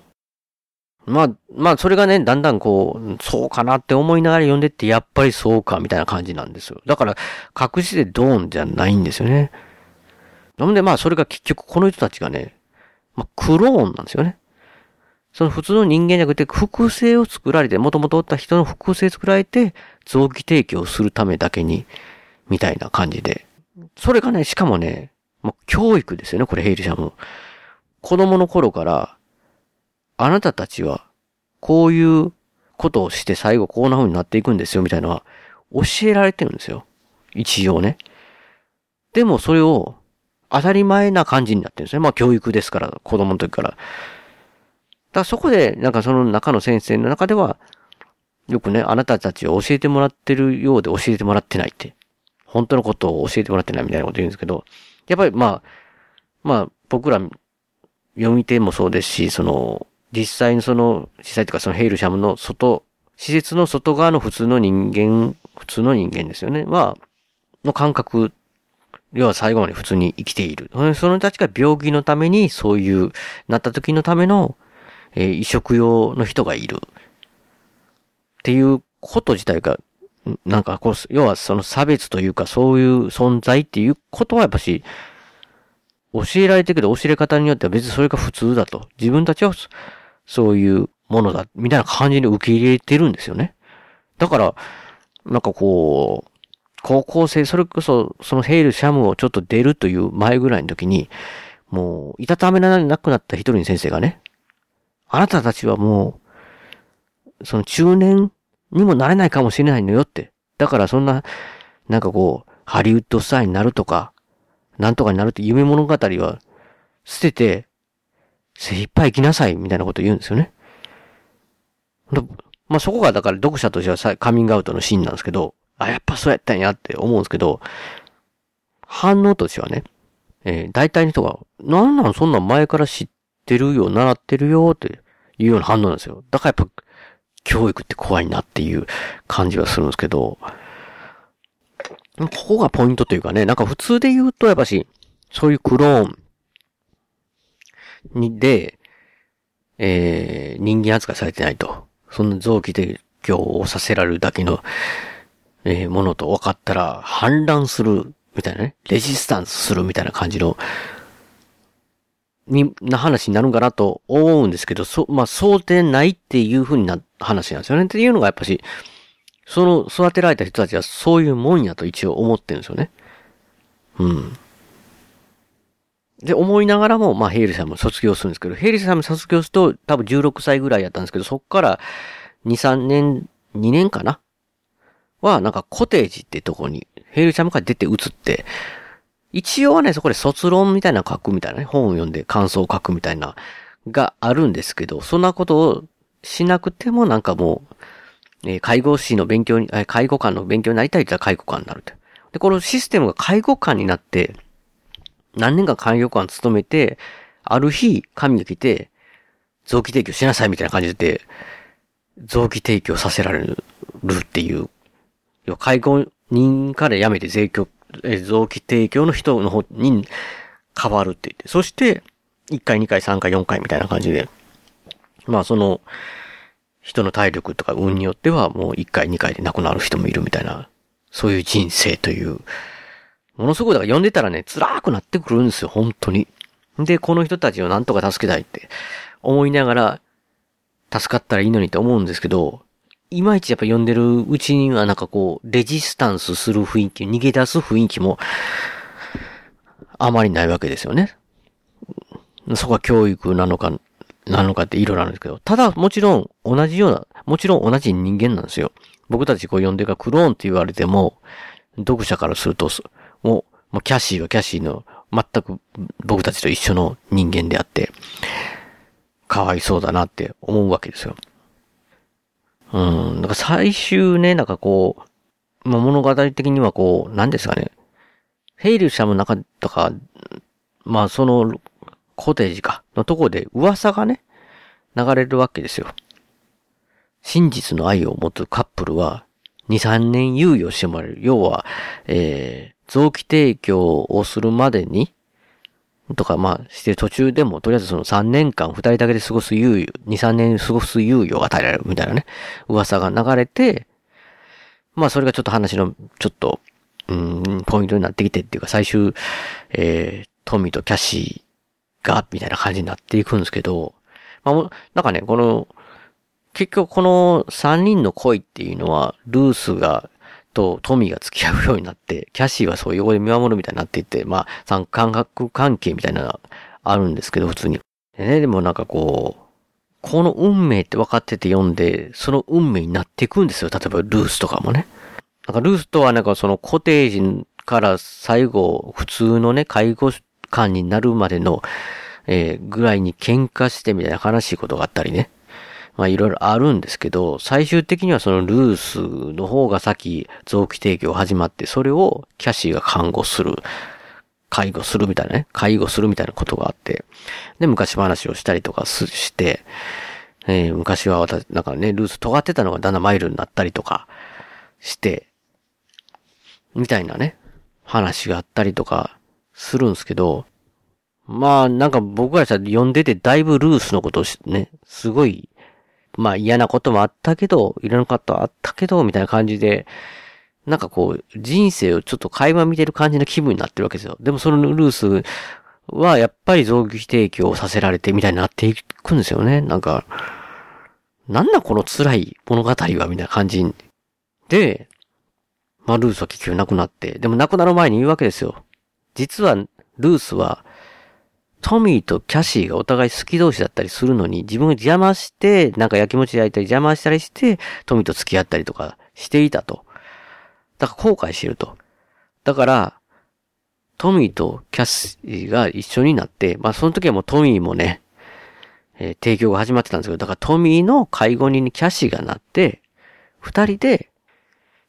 まあ、まあ、それがね、だんだんこう、そうかなって思いながら読んでって、やっぱりそうか、みたいな感じなんですよ。だから、隠してドーンじゃないんですよね。なのでまあ、それが結局この人たちがね、まあ、クローンなんですよね。その普通の人間じゃなくて、複製を作られて、もともとおった人の複製作られて、臓器提供するためだけに、みたいな感じで。それがね、しかもね、もう教育ですよね、これ、ヘイリシャム。子供の頃から、あなたたちは、こういうことをして最後こんな風になっていくんですよ、みたいなのは、教えられてるんですよ。一応ね。でもそれを、当たり前な感じになってるんですね。まあ教育ですから、子供の時から。だからそこで、なんかその中の先生の中では、よくね、あなたたちを教えてもらってるようで教えてもらってないって。本当のことを教えてもらってないみたいなこと言うんですけど、やっぱりまあ、まあ僕ら読み手もそうですし、その、実際にその、実際というかそのヘイルシャムの外、施設の外側の普通の人間、普通の人間ですよね。は、の感覚、要は最後まで普通に生きている。その人たちが病気のためにそういう、なった時のための、えー、移植用の人がいる。っていうこと自体が、なんかこう、要はその差別というかそういう存在っていうことはやっぱし、教えられてるけど教え方によっては別にそれが普通だと。自分たちはそういうものだ、みたいな感じに受け入れてるんですよね。だから、なんかこう、高校生、それこそ、そのヘイル・シャムをちょっと出るという前ぐらいの時に、もう、いたためらなくなった一人の先生がね、あなたたちはもう、その中年にもなれないかもしれないのよって。だからそんな、なんかこう、ハリウッドスターになるとか、なんとかになるって夢物語は捨てて、精一杯生きなさいみたいなこと言うんですよね。まあ、そこがだから読者としてはカミングアウトのシーンなんですけど、あ、やっぱそうやったんやって思うんですけど、反応としてはね、えー、大体の人が、なんなんそんなん前から知ってるよ、習ってるよっていうような反応なんですよ。だからやっぱ、教育って怖いなっていう感じはするんですけど、ここがポイントというかね、なんか普通で言うとやっぱし、そういうクローンにで、えー、人間扱いされてないと。そんな臓器提供をさせられるだけの、えー、ものと分かったら反乱するみたいなね、レジスタンスするみたいな感じの、に、な話になるんかなと思うんですけど、そ、まあ、想定ないっていう風になっ、話なんですよね。っていうのがやっぱし、その育てられた人たちはそういうもんやと一応思ってるんですよね。うん。で、思いながらも、まあ、ヘイリーさんも卒業するんですけど、ヘイリーさんも卒業すると多分16歳ぐらいやったんですけど、そっから2、3年、2年かな？は、なんかコテージってとこに、ヘイリーさんから出て移って、一応はね、そこで卒論みたいな書くみたいなね、本を読んで感想を書くみたいな、があるんですけど、そんなことをしなくてもなんかもう、えー、介護士の勉強に、え介護官の勉強になりたいって言ったら介護官になると。で、このシステムが介護官になって、何年間介護官勤めて、ある日、神が来て、臓器提供しなさいみたいな感じで、臓器提供させられるっていう、要介護人から辞めて税供、え臓器提供の人の方に変わるって言って、そして、1回、2回、3回、4回みたいな感じで、まあその、人の体力とか運によってはもう1回、2回で亡くなる人もいるみたいな、そういう人生という、ものすごい、だから読んでたらね、辛くなってくるんですよ、本当に。で、この人たちをなんとか助けたいって思いながら、助かったらいいのにって思うんですけど、いまいちやっぱ読んでるうちにはなんかこう、レジスタンスする雰囲気、逃げ出す雰囲気も、あまりないわけですよね。そこは教育なのか、なのかっていろいろあるんですけど、ただもちろん同じような、もちろん同じ人間なんですよ。僕たちこう読んでるかクローンって言われても、読者からすると、もう、もうキャシーはキャシーの全く僕たちと一緒の人間であって、かわいそうだなって思うわけですよ。うん、なんか最終ね、なんかこう、まあ、物語的にはこう、何ですかね。ヘイルシャムの中とか、まあその、コテージか、のとこで噂がね、流れるわけですよ。真実の愛を持つカップルは、2、3年猶予してもらえる。要は、えー、臓器提供をするまでに、とか、まあ、して途中でも、とりあえずその3年間2人だけで過ごす猶予、2、3年過ごす猶予が与えられるみたいなね、噂が流れて、まあ、それがちょっと話の、ちょっと、うん、ポイントになってきてっていうか、最終、えー、トミーとキャシーが、みたいな感じになっていくんですけど、まあ、なんかね、この、結局この3人の恋っていうのは、ルースがとトミーが付き合うようになって、キャシーはそういう横で見守るみたいになっていって、まあ、三感覚関係みたいなのがあるんですけど、普通に。でね、でもなんかこう、この運命って分かってて読んで、その運命になっていくんですよ。例えばルースとかもね。なんかルースとはなんかそのコテージから最後、普通のね、介護官になるまでの、えー、ぐらいに喧嘩してみたいな悲しいことがあったりね。まあいろいろあるんですけど、最終的にはそのルースの方が先臓器提供始まって、それをキャシーが看護する。介護するみたいなね、介護するみたいなことがあって、で、昔話をしたりとかして、えー、昔は私、なんかね、ルース尖ってたのがだんだんマイルになったりとかして、みたいなね、話があったりとかするんですけど、まあ、なんか僕ら読んでてだいぶルースのことをね、すごいまあ嫌なこともあったけど、いろんなことあったけど、みたいな感じで、なんかこう、人生をちょっと垣間見てる感じの気分になってるわけですよ。でもそのルースはやっぱり臓器提供させられてみたいになっていくんですよね。なんか、なんだこの辛い物語はみたいな感じで、まあルースは結局亡くなって、でも亡くなる前に言うわけですよ。実はルースはトミーとキャシーがお互い好き同士だったりするのに、自分が邪魔して、なんか焼きもち焼いたり邪魔したりして、トミーと付き合ったりとかしていたと。だから後悔してると。だから、トミーとキャシーが一緒になって、まあその時はもうトミーもね、えー、提供が始まってたんですけど、だからトミーの介護人にキャシーがなって、二人で、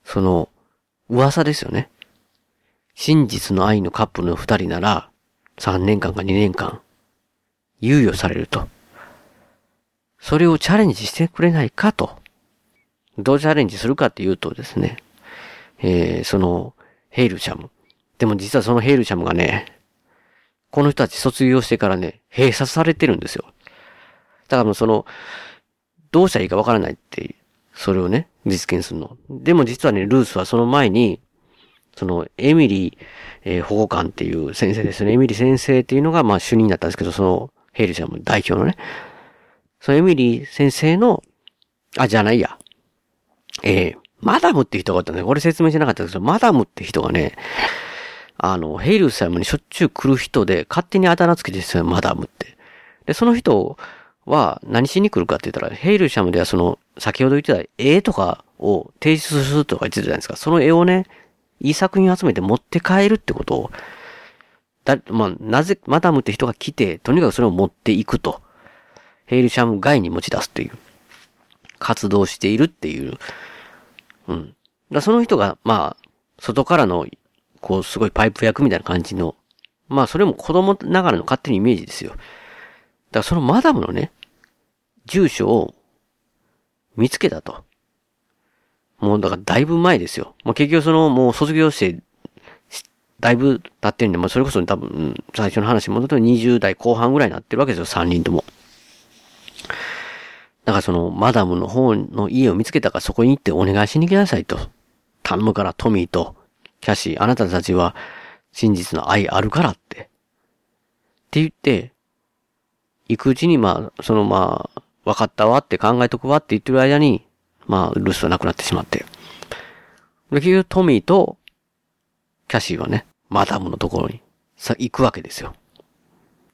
その、噂ですよね。真実の愛のカップルの二人なら、3年間か2年間、猶予されると。それをチャレンジしてくれないかと。どうチャレンジするかっていうとですね、えー、その、ヘイルシャム。でも実はそのヘイルシャムがね、この人たち卒業してからね、閉鎖されてるんですよ。だからもうその、どうしたらいいかわからないって、それをね、実現するの。でも実はね、ルースはその前に、その、エミリー、えー、保護官っていう先生ですね。エミリー先生っていうのが、まあ、主任だったんですけど、その、ヘイルちゃんも代表のね。そのエミリー先生の、あ、じゃないや。えー、マダムって人がおったね。これ説明しなかったですけど、マダムって人がね、あの、ヘイルさんにしょっちゅう来る人で、勝手にあだ名付けてですよ、マダムって。で、その人は何しに来るかって言ったら、ヘイルシャムではその、先ほど言ってた絵とかを提出するとか言ってたじゃないですか。その絵をね、いい作品を集めて持って帰るってこと？を、だ、まあ、なぜ、マダムって人が来て、とにかくそれを持っていくと。ヘイルシャム外に持ち出すっていう。活動しているっていう。うん。だその人が、まあ、外からの、こう、すごいパイプ役みたいな感じの、まあ、それも子供ながらの勝手にイメージですよ。だからそのマダムのね、住所を見つけたと。もうだからだいぶ前ですよ。まあ、結局そのもう卒業して、だいぶ経ってるんで、まあ、それこそ多分、最初の話戻ると20代後半ぐらいになってるわけですよ、3人とも。だからその、マダムの方の家を見つけたからそこに行ってお願いしに行きなさいと。頼むからトミーとキャシー、あなたたちは真実の愛あるからって。って言って、行くうちにまあ、そのまあ、分かったわって考えとくわって言ってる間に、まあ、ルースは亡くなってしまって。で、結局トミーとキャシーはね、マダムのところにさ、行くわけですよ。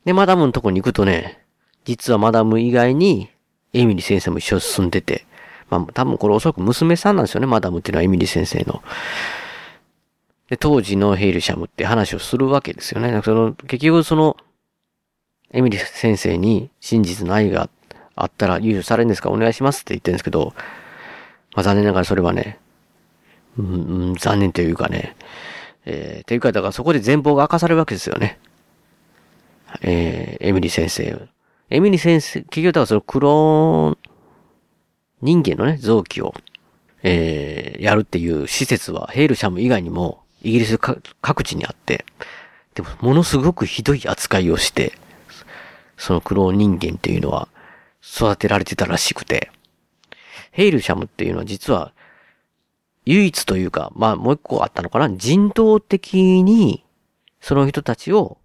で、マダムのところに行くとね、実はマダム以外に、エミリー先生も一緒に住んでて、まあ、多分これおそらく娘さんなんですよね、マダムっていうのはエミリー先生の。で、当時のヘイルシャムって話をするわけですよね。その、結局その、エミリー先生に真実の愛があったら優勝されるんですか？お願いしますって言ってるんですけど、まあ残念ながらそれはね、うん、残念というかね、えー、というか、だからそこで全貌が明かされるわけですよね。えー、エミリー先生。エミリー先生、結局だからそのクローン人間のね、臓器を、えー、やるっていう施設はヘイルシャム以外にもイギリス各地にあって、でもものすごくひどい扱いをして、そのクローン人間っていうのは育てられてたらしくて、ヘイルシャムっていうのは実は、唯一というか、まあもう一個あったのかな？人道的に、その人たちを、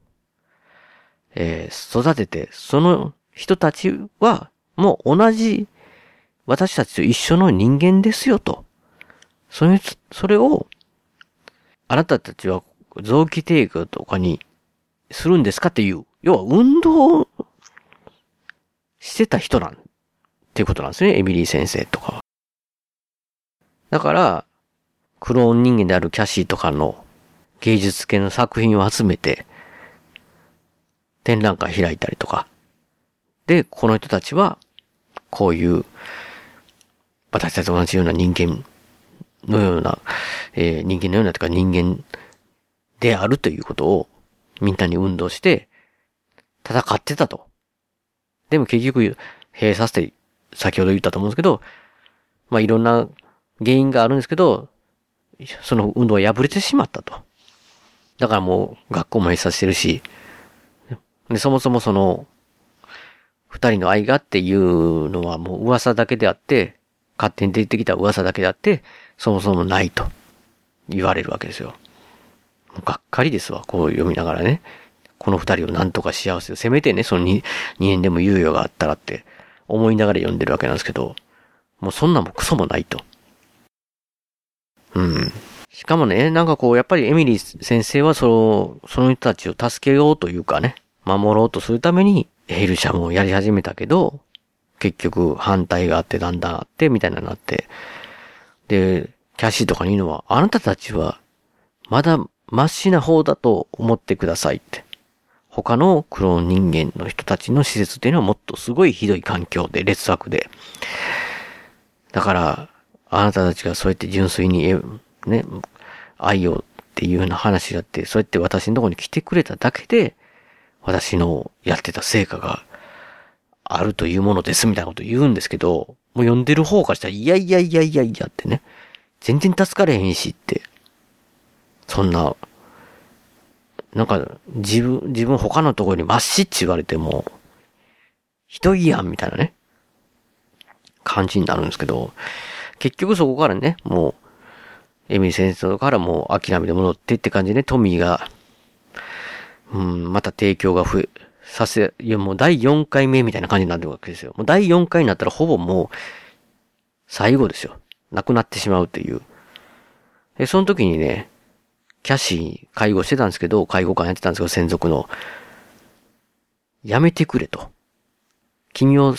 えー、育てて、その人たちは、もう同じ、私たちと一緒の人間ですよと。それ、それを、あなたたちは臓器提供とかにするんですかっていう、要は運動してた人なんっていうことなんですね、エミリー先生とかは。だから、クローン人間であるキャシーとかの芸術系の作品を集めて、展覧会開いたりとか。で、この人たちは、こういう、私たちと同じような人間のような、えー人間のようなとか人間であるということをみんなに運動して戦ってたと。でも結局、閉鎖して、先ほど言ったと思うんですけど、まあいろんな原因があるんですけど、その運動は破れてしまったと。だからもう学校も閉鎖してるし、で、そもそもその、二人の愛がっていうのはもう噂だけであって、勝手に出てきた噂だけであって、そもそもないと言われるわけですよ。もうがっかりですわ、こう読みながらね。この二人をなんとか幸せを、せめてね、その二二年でも猶予があったらって思いながら読んでるわけなんですけど、もうそんなもクソもないと。うん。しかもね、なんかこう、やっぱりエミリー先生はその、その人たちを助けようというかね、守ろうとするために、ヘルシャムをやり始めたけど、結局反対があってだんだんあって、みたいななって。で、キャシーとかに言うのは、あなたたちは、まだマシな方だと思ってくださいって。他のクローン人間の人たちの施設っていうのはもっとすごいひどい環境で、劣悪で。だから、あなたたちがそうやって純粋に、ね、愛をっていうような話があって、そうやって私のところに来てくれただけで、私のやってた成果があるというものですみたいなこと言うんですけど、もう読んでる方からしたら、いやいやいやいやいやってね、全然助かれへんしって、そんな、なんか、自分、自分他のところにまっしって言われても、ひどいやんみたいなね、感じになるんですけど、結局そこからね、もう、エミリー先生からもう諦めて戻ってって感じでね、トミーが、うん、また提供が増え、させ、いやもう第4回目みたいな感じになってるわけですよ。もう第4回になったらほぼもう、最後ですよ。亡くなってしまうっていう。で、その時にね、キャシー介護してたんですけど、介護官やってたんですけど、専属の。やめてくれと。君を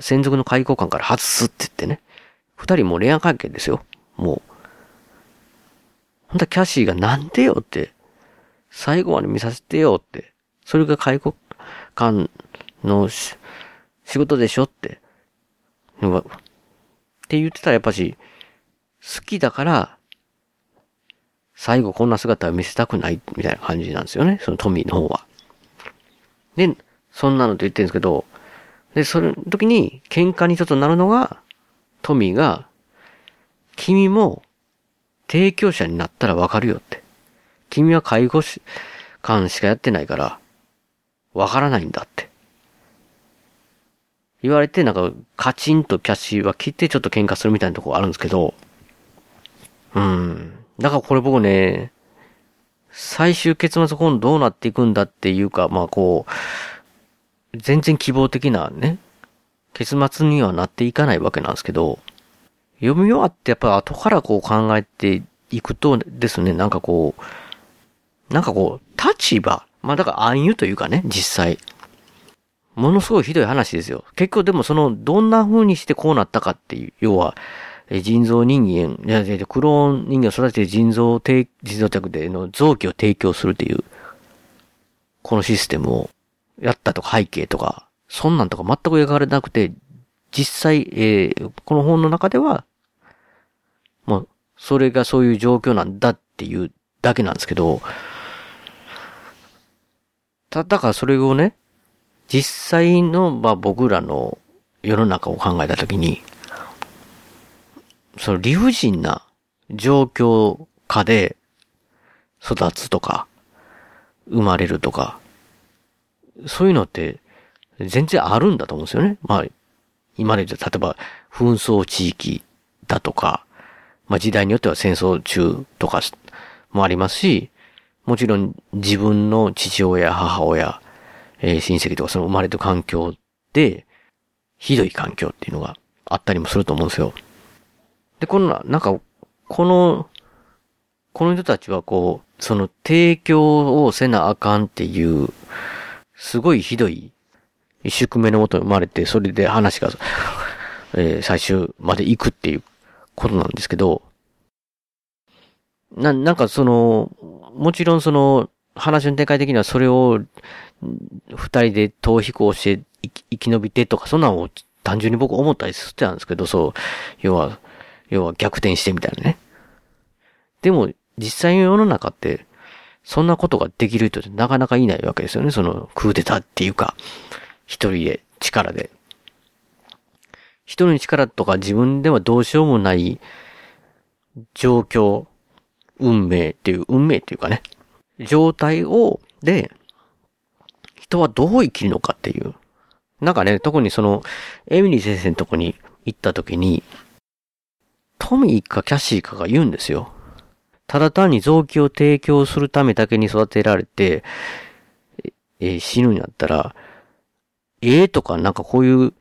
専属の介護官から外すって言ってね。二人もう恋愛関係ですよ。もう。ほんとキャシーがなんでよって。最後まで見させてよって。それが介護官の仕事でしょって。って言ってたらやっぱし、好きだから、最後こんな姿を見せたくないみたいな感じなんですよね。そのトミーの方は。で、そんなのと言ってるんですけど、で、その時に喧嘩にちょっとなるのが、トミーが、君も提供者になったらわかるよって。君は介護士官しかやってないから、わからないんだって。言われて、なんか、カチンとキャッシーは切ってちょっと喧嘩するみたいなとこあるんですけど、うん。だからこれ僕ね、最終結末今度どうなっていくんだっていうか、まあこう、全然希望的なね、結末にはなっていかないわけなんですけど、読み終わってやっぱ後からこう考えていくとですね、なんかこう、なんかこう、立場、まあだから暗喩というかね、実際。ものすごいひどい話ですよ。結局でもその、どんな風にしてこうなったかっていう、要は、人造人間、いやいやクローン人間を育てて人造提、人造着での臓器を提供するっていう、このシステムをやったとか背景とか、そんなんとか全く描かれなくて、実際、えーこの本の中では、もう、それがそういう状況なんだっていうだけなんですけど、た、だからそれをね、実際の、まあ僕らの世の中を考えたときに、その理不尽な状況下で育つとか、生まれるとか、そういうのって全然あるんだと思うんですよね。まあ、今まで例えば紛争地域だとか、まあ時代によっては戦争中とかもありますし、もちろん自分の父親、母親、えー親戚とかその生まれた環境で、ひどい環境っていうのがあったりもすると思うんですよ。で、この、なんか、この、この人たちはこう、その提供をせなあかんっていう、すごいひどい、一宿目のもとに生まれて、それで話がえー最終まで行くっていうことなんですけど、な、なんかその、もちろんその、話の展開的にはそれを、二人で逃避行して生き生き延びてとか、そんなのを単純に僕思ったりしてたんですけど、そう、要は、要は逆転してみたいなね。でも、実際の世の中って、そんなことができる人ってなかなかいないわけですよね。その、クーデターっていうか、一人で、力で。一人の力とか自分ではどうしようもない状況、運命っていう、運命っていうかね、状態を、で、人はどう生きるのかっていう。なんかね、特にその、エミリー先生のとこに行った時に、トミーかキャシーかが言うんですよ。ただ単に臓器を提供するためだけに育てられて、えー死ぬんやったら、ええとかなんかこういう、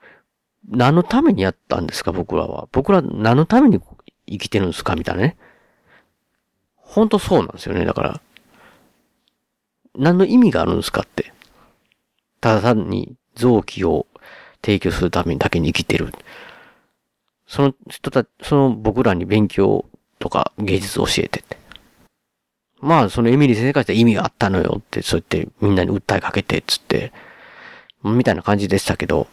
何のためにやったんですか僕らは。僕ら何のために生きてるんですかみたいなね。ほんとそうなんですよね。だから、何の意味があるんですかって。ただ単に臓器を提供するためにだけに生きてる。その人たち、その僕らに勉強とか芸術を教えてて。まあ、そのエミリー先生からしたら意味があったのよって、そうやってみんなに訴えかけて、つって、みたいな感じでしたけど、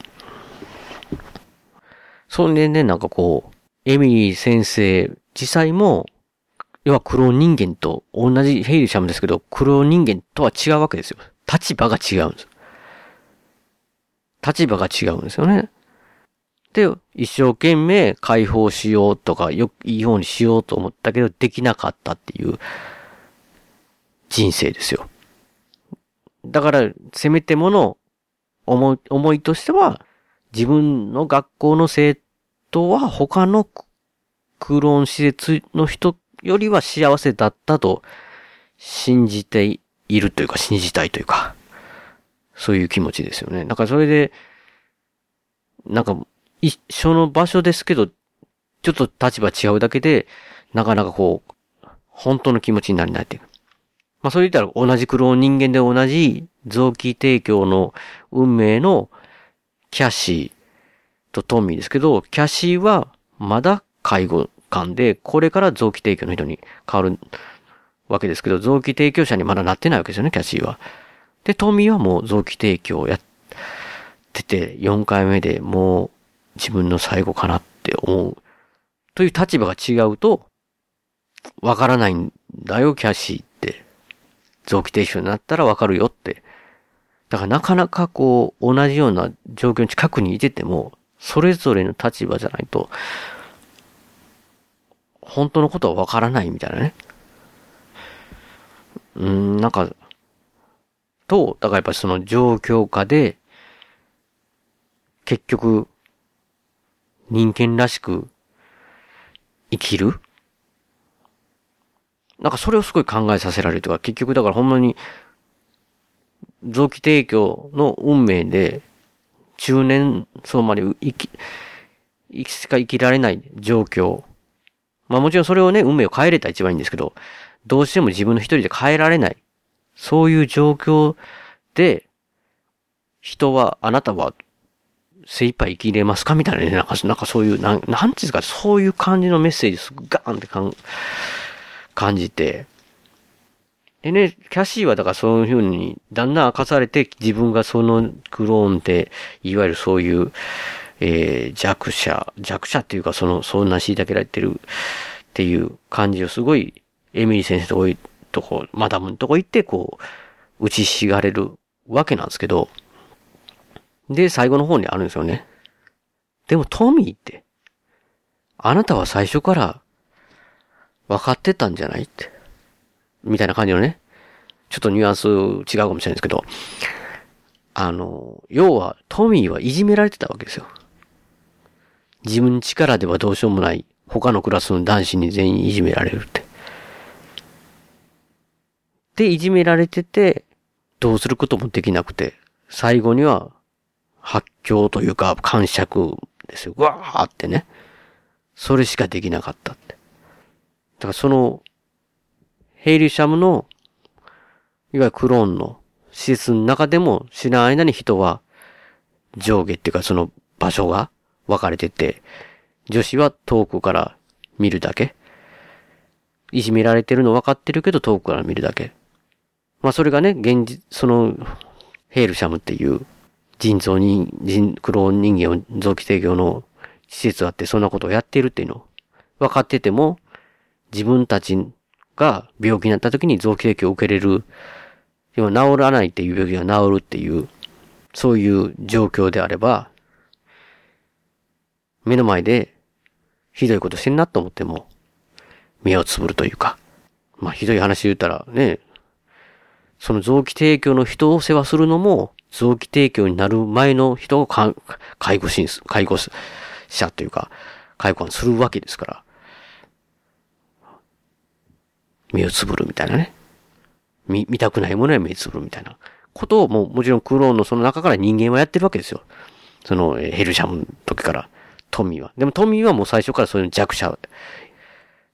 そんでね、なんかこう、エミリー先生実際も、要はクローン人間と同じヘイリシャムですけど、クローン人間とは違うわけですよ。立場が違うんです。立場が違うんですよね。で、一生懸命解放しようとか、よく、いいようにしようと思ったけど、できなかったっていう人生ですよ。だから、せめてもの思い、思いとしては、自分の学校の生徒は他のククローン施設の人よりは幸せだったと信じているというか、信じたいというか、そういう気持ちですよね。だからそれで、なんか、一緒の場所ですけど、ちょっと立場違うだけで、なかなかこう、本当の気持ちになれないっていう。まあそう言ったら同じクローン人間で同じ臓器提供の運命のキャシーとトミーですけど、キャシーはまだ介護官で、これから臓器提供の人に変わるわけですけど、臓器提供者にまだなってないわけですよね、キャシーは。で、トミーはもう臓器提供をやってて、4回目でもう自分の最後かなって思う。という立場が違うと、わからないんだよ、キャシーって。臓器提供になったらわかるよって。だからなかなかこう、同じような状況に近くにいてても、それぞれの立場じゃないと、本当のことはわからないみたいなね。うん、なんか、と、だからやっぱりその状況下で、結局、人間らしく生きる？なんかそれをすごい考えさせられるとか、結局だからほんまに、臓器提供の運命で、中年層まで生き、生きしか生きられない状況。まあもちろんそれをね、運命を変えれたら一番いいんですけど、どうしても自分の一人で変えられない。そういう状況で、人は、あなたは精一杯生きれますか？みたいなね、なんか、なんかそういう、なん、なんていうんですか、そういう感じのメッセージすガーンってかん感じて。でね、キャシーはだからそういう風に、だんだん明かされて、自分がそのクローンで、いわゆるそういう、えー、弱者、弱者っていうか、その、そんな虐げられてるっていう感じをすごい、エミリー先生とこいとこ、マダムのとこ行って、こう、打ちひしがれるわけなんですけど、で、最後の方にあるんですよね。でもトミーって、あなたは最初から分かってたんじゃないって。みたいな感じのね。ちょっとニュアンス違うかもしれないですけど、あの、要はトミーはいじめられてたわけですよ。自分力ではどうしようもない他のクラスの男子に全員いじめられるって。で、いじめられてて、どうすることもできなくて、最後には発狂というか、感触ですよ。わーってね。それしかできなかったって。だからその、ヘイリシャムの、いわゆるクローンの施設の中でも知らん間に人は上下っていうかその場所が分かれてて、女子は遠くから見るだけ。いじめられてるの分かってるけど遠くから見るだけ。まあそれがね、現実、その、ヘールシャムっていう人造人、人、クローン人間を臓器提供の施設があってそんなことをやっているっていうの分かってても、自分たちが病気になった時に臓器提供を受けれる、要は治らないっていう病気が治るっていう、そういう状況であれば、目の前でひどいことしてんなと思っても、目をつぶるというか、まあひどい話言ったらね、その臓器提供の人を世話するのも、臓器提供になる前の人を介護し、介護者というか、介護官するわけですから、目をつぶるみたいなね。見、見たくないものは目つぶるみたいなことをもうもちろんクローンのその中から人間はやってるわけですよ。そのヘルシャムの時からトミーは。でもトミーはもう最初からそういう弱者、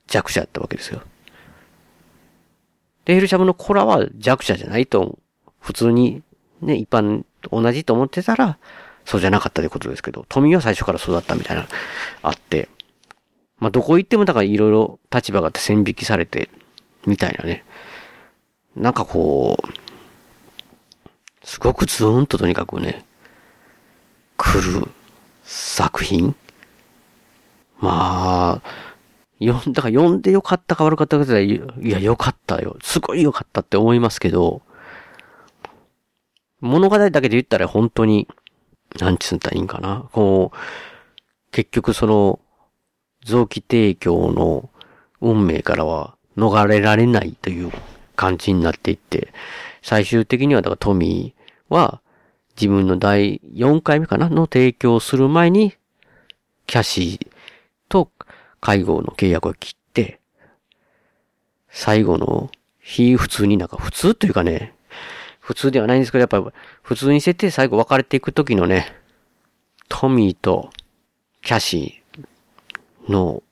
弱者やったわけですよ。で、ヘルシャムのコラは弱者じゃないと、普通にね、一般同じと思ってたら、そうじゃなかったということですけど、富は最初から育ったみたいな、あって、まあ、どこ行ってもだからいろいろ立場があって線引きされて、みたいなね。なんかこう、すごくズーンととにかくね、来る作品まあ、よ、だから読んでよかったか悪かったかって言ったら、いや、よかったよ。すごいよかったって思いますけど、物語だけで言ったら本当に、なんつったらいいんかな。こう、結局その、臓器提供の運命からは逃れられないという感じになっていって、最終的にはだからトミーは自分の第4回目かなの提供をする前に、キャシーと介護の契約を切って、最後の日普通になんか普通というかね、普通ではないんですけど、やっぱ普通に設定最後別れていくときのね、トミーとキャシーの、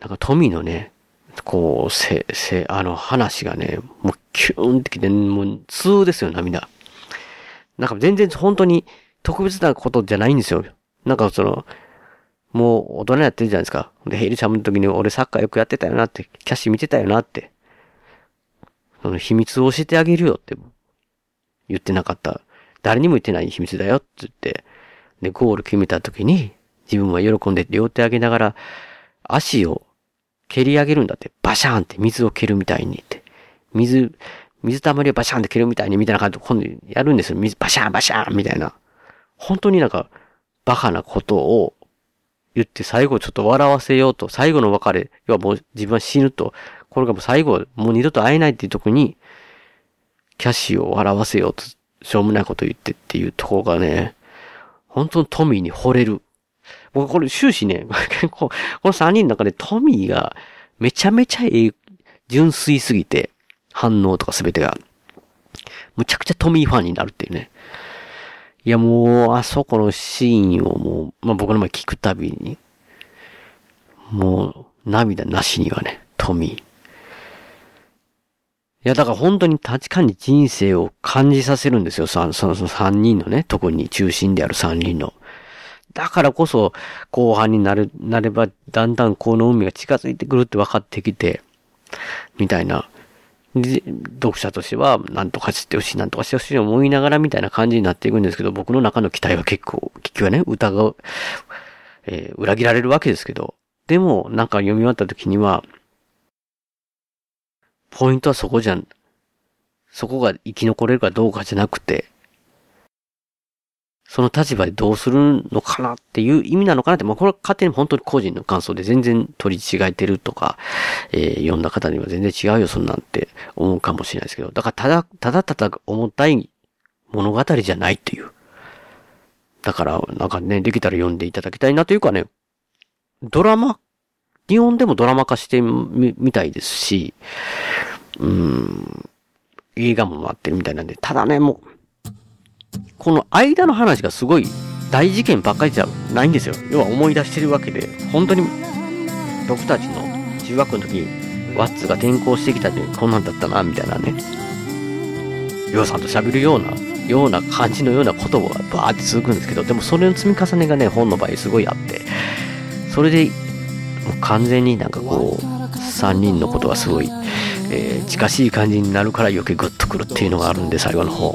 なんかトミーのね、こう、せ、せ、あの話がね、もうキューンってきて、もう通ですよ、涙。なんか全然本当に特別なことじゃないんですよ。なんかその、もう大人やってるじゃないですか。で、ヘイリちゃんの時に俺サッカーよくやってたよなって、キャッシュ見てたよなって。その秘密を教えてあげるよって言ってなかった。誰にも言ってない秘密だよって言って。で、ゴール決めた時に自分は喜んで両手上げながら足を蹴り上げるんだって。バシャーンって水を蹴るみたいにって。水、水たまりをバシャーンって蹴るみたいにみたいな感じで今度やるんですよ。水バシャーンバシャーンみたいな。本当になんかバカなことを言って最後ちょっと笑わせようと、最後の別れ、要はもう自分は死ぬと、これがもう最後、もう二度と会えないっていうとこに、キャッシュを笑わせようと、しょうもないこと言ってっていうとこがね、本当にトミーに惚れる。僕これ終始ね、結構、この三人の中でトミーがめちゃめちゃ、純粋すぎて、反応とかすべてが、むちゃくちゃトミーファンになるっていうね。いやもう、あそこのシーンをもう、まあ僕の前聞くたびに、もう、涙なしにはね、トミー。いや、だから本当に確かに人生を感じさせるんですよ。その、その三人のね、特に中心である三人の。だからこそ、後半になる、なれば、だんだんこの海が近づいてくるって分かってきて、みたいな。読者としては、なんとかしてほしい、なんとかしてほしい思いながらみたいな感じになっていくんですけど、僕の中の期待は結構、結局はね、疑う、えー、裏切られるわけですけど、でも、なんか読み終わった時には、ポイントはそこじゃん、そこが生き残れるかどうかじゃなくて、その立場でどうするのかなっていう意味なのかなって、まあこれは勝手に本当に個人の感想で全然取り違えてるとか、えー、読んだ方には全然違うよ、そんなんって思うかもしれないですけど、だからただ、ただただ重たい物語じゃないっていう。だから、なんかね、できたら読んでいただきたいなというかね、ドラマ、日本でもドラマ化してみ、みたいですし、うん、映画もなってるみたいなんで、ただね、もう、この間の話がすごい大事件ばっかりじゃないんですよ。要は思い出してるわけで、本当に僕たちの中学の時、ワッツが転校してきた時こんなんだったな、みたいなね。りょうさんと喋るような、ような感じのような言葉がバーって続くんですけど、でもそれの積み重ねがね、本の場合すごいあって、それで、もう完全になんかこう、3人のことがすごい、えー近しい感じになるから余計グッとくるっていうのがあるんで、最後の方。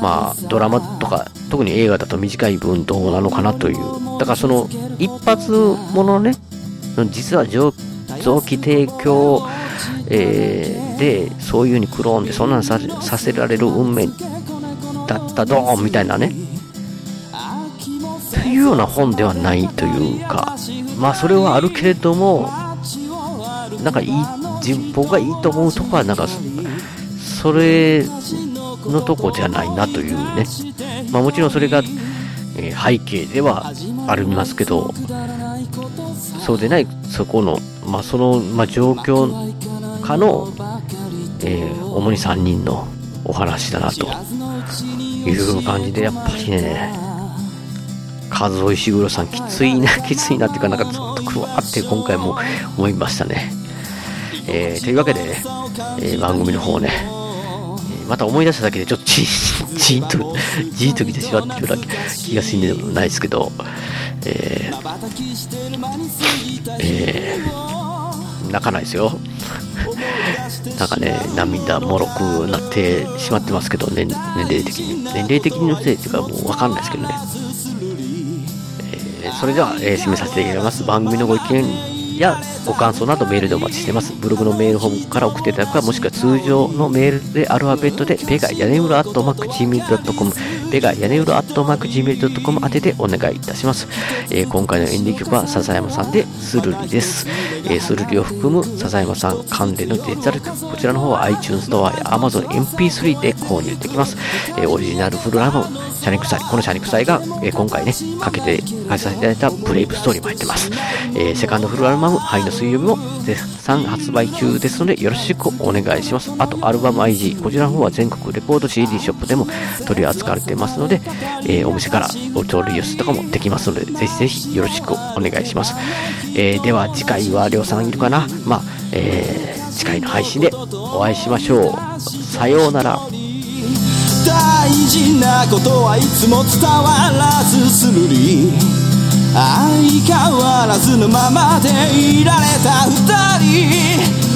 まあ、ドラマとか、特に映画だと短い分どうなのかなという。だからその、一発ものね、実は臓器提供、えーで、そういう風にクローンでそんなんささせられる運命だったドーンみたいなね。というような本ではないというか、まあそれはあるけれども、なんかいい、自分僕がいいと思うとこは、なんか、それのとこじゃないなというね。まあもちろんそれが、えー背景ではありますけど、そうでない、そこの、まあその、まあ状況下の、えー主に3人のお話だなという感じで、やっぱりね、和尾石黒さんきついな、きついなっていうか、なんかずっとくわって今回も思いましたね。えーというわけで、えー番組の方ね、えーまた思い出しただけでちょっとチーン、と、ジーンときてしまってるような気がするんでもないですけど、えー、えー、泣かないですよ。なんかね、涙もろくなってしまってますけど、年年齢的に。年齢的にのせいっていうかもうわかんないですけどね。えーそれでは、えー締めさせていただきます。番組のご意見やご感想などメールでお待ちしています。ブログのメールフォームから送っていただくか、もしくは通常のメールでアルファベットで、ペガ屋根裏アットマークチームドットコム、ペガ屋根裏アットマーク Gmail.com 宛てでお願いいたします。えー今回のエンディング曲は笹山さんでスルリです。えースルリを含む笹山さん関連のデジタル曲、こちらの方は iTunes ストアや Amazon MP3 で購入できます。えーオリジナルフルアルバム、シャニクサイ、このシャニクサイが、えー今回ね、かけて、かけさせていただいたブレイブストーリーも入ってます。えーセカンドフルアルバム、灰の水曜日も絶賛発売中ですので、よろしくお願いします。あと、アルバム IG、こちらの方は全国レコード CD ショップでも取り扱われてますので、えーお店からお取り寄せとかもできますので、ぜひぜひよろしくお願いします。えーでは、次回はりょうさんいるかな？まあ、えー次回の配信でお会いしましょう。さようなら。大事なことはいつも伝わらずするり相変わらずのままでいられた二人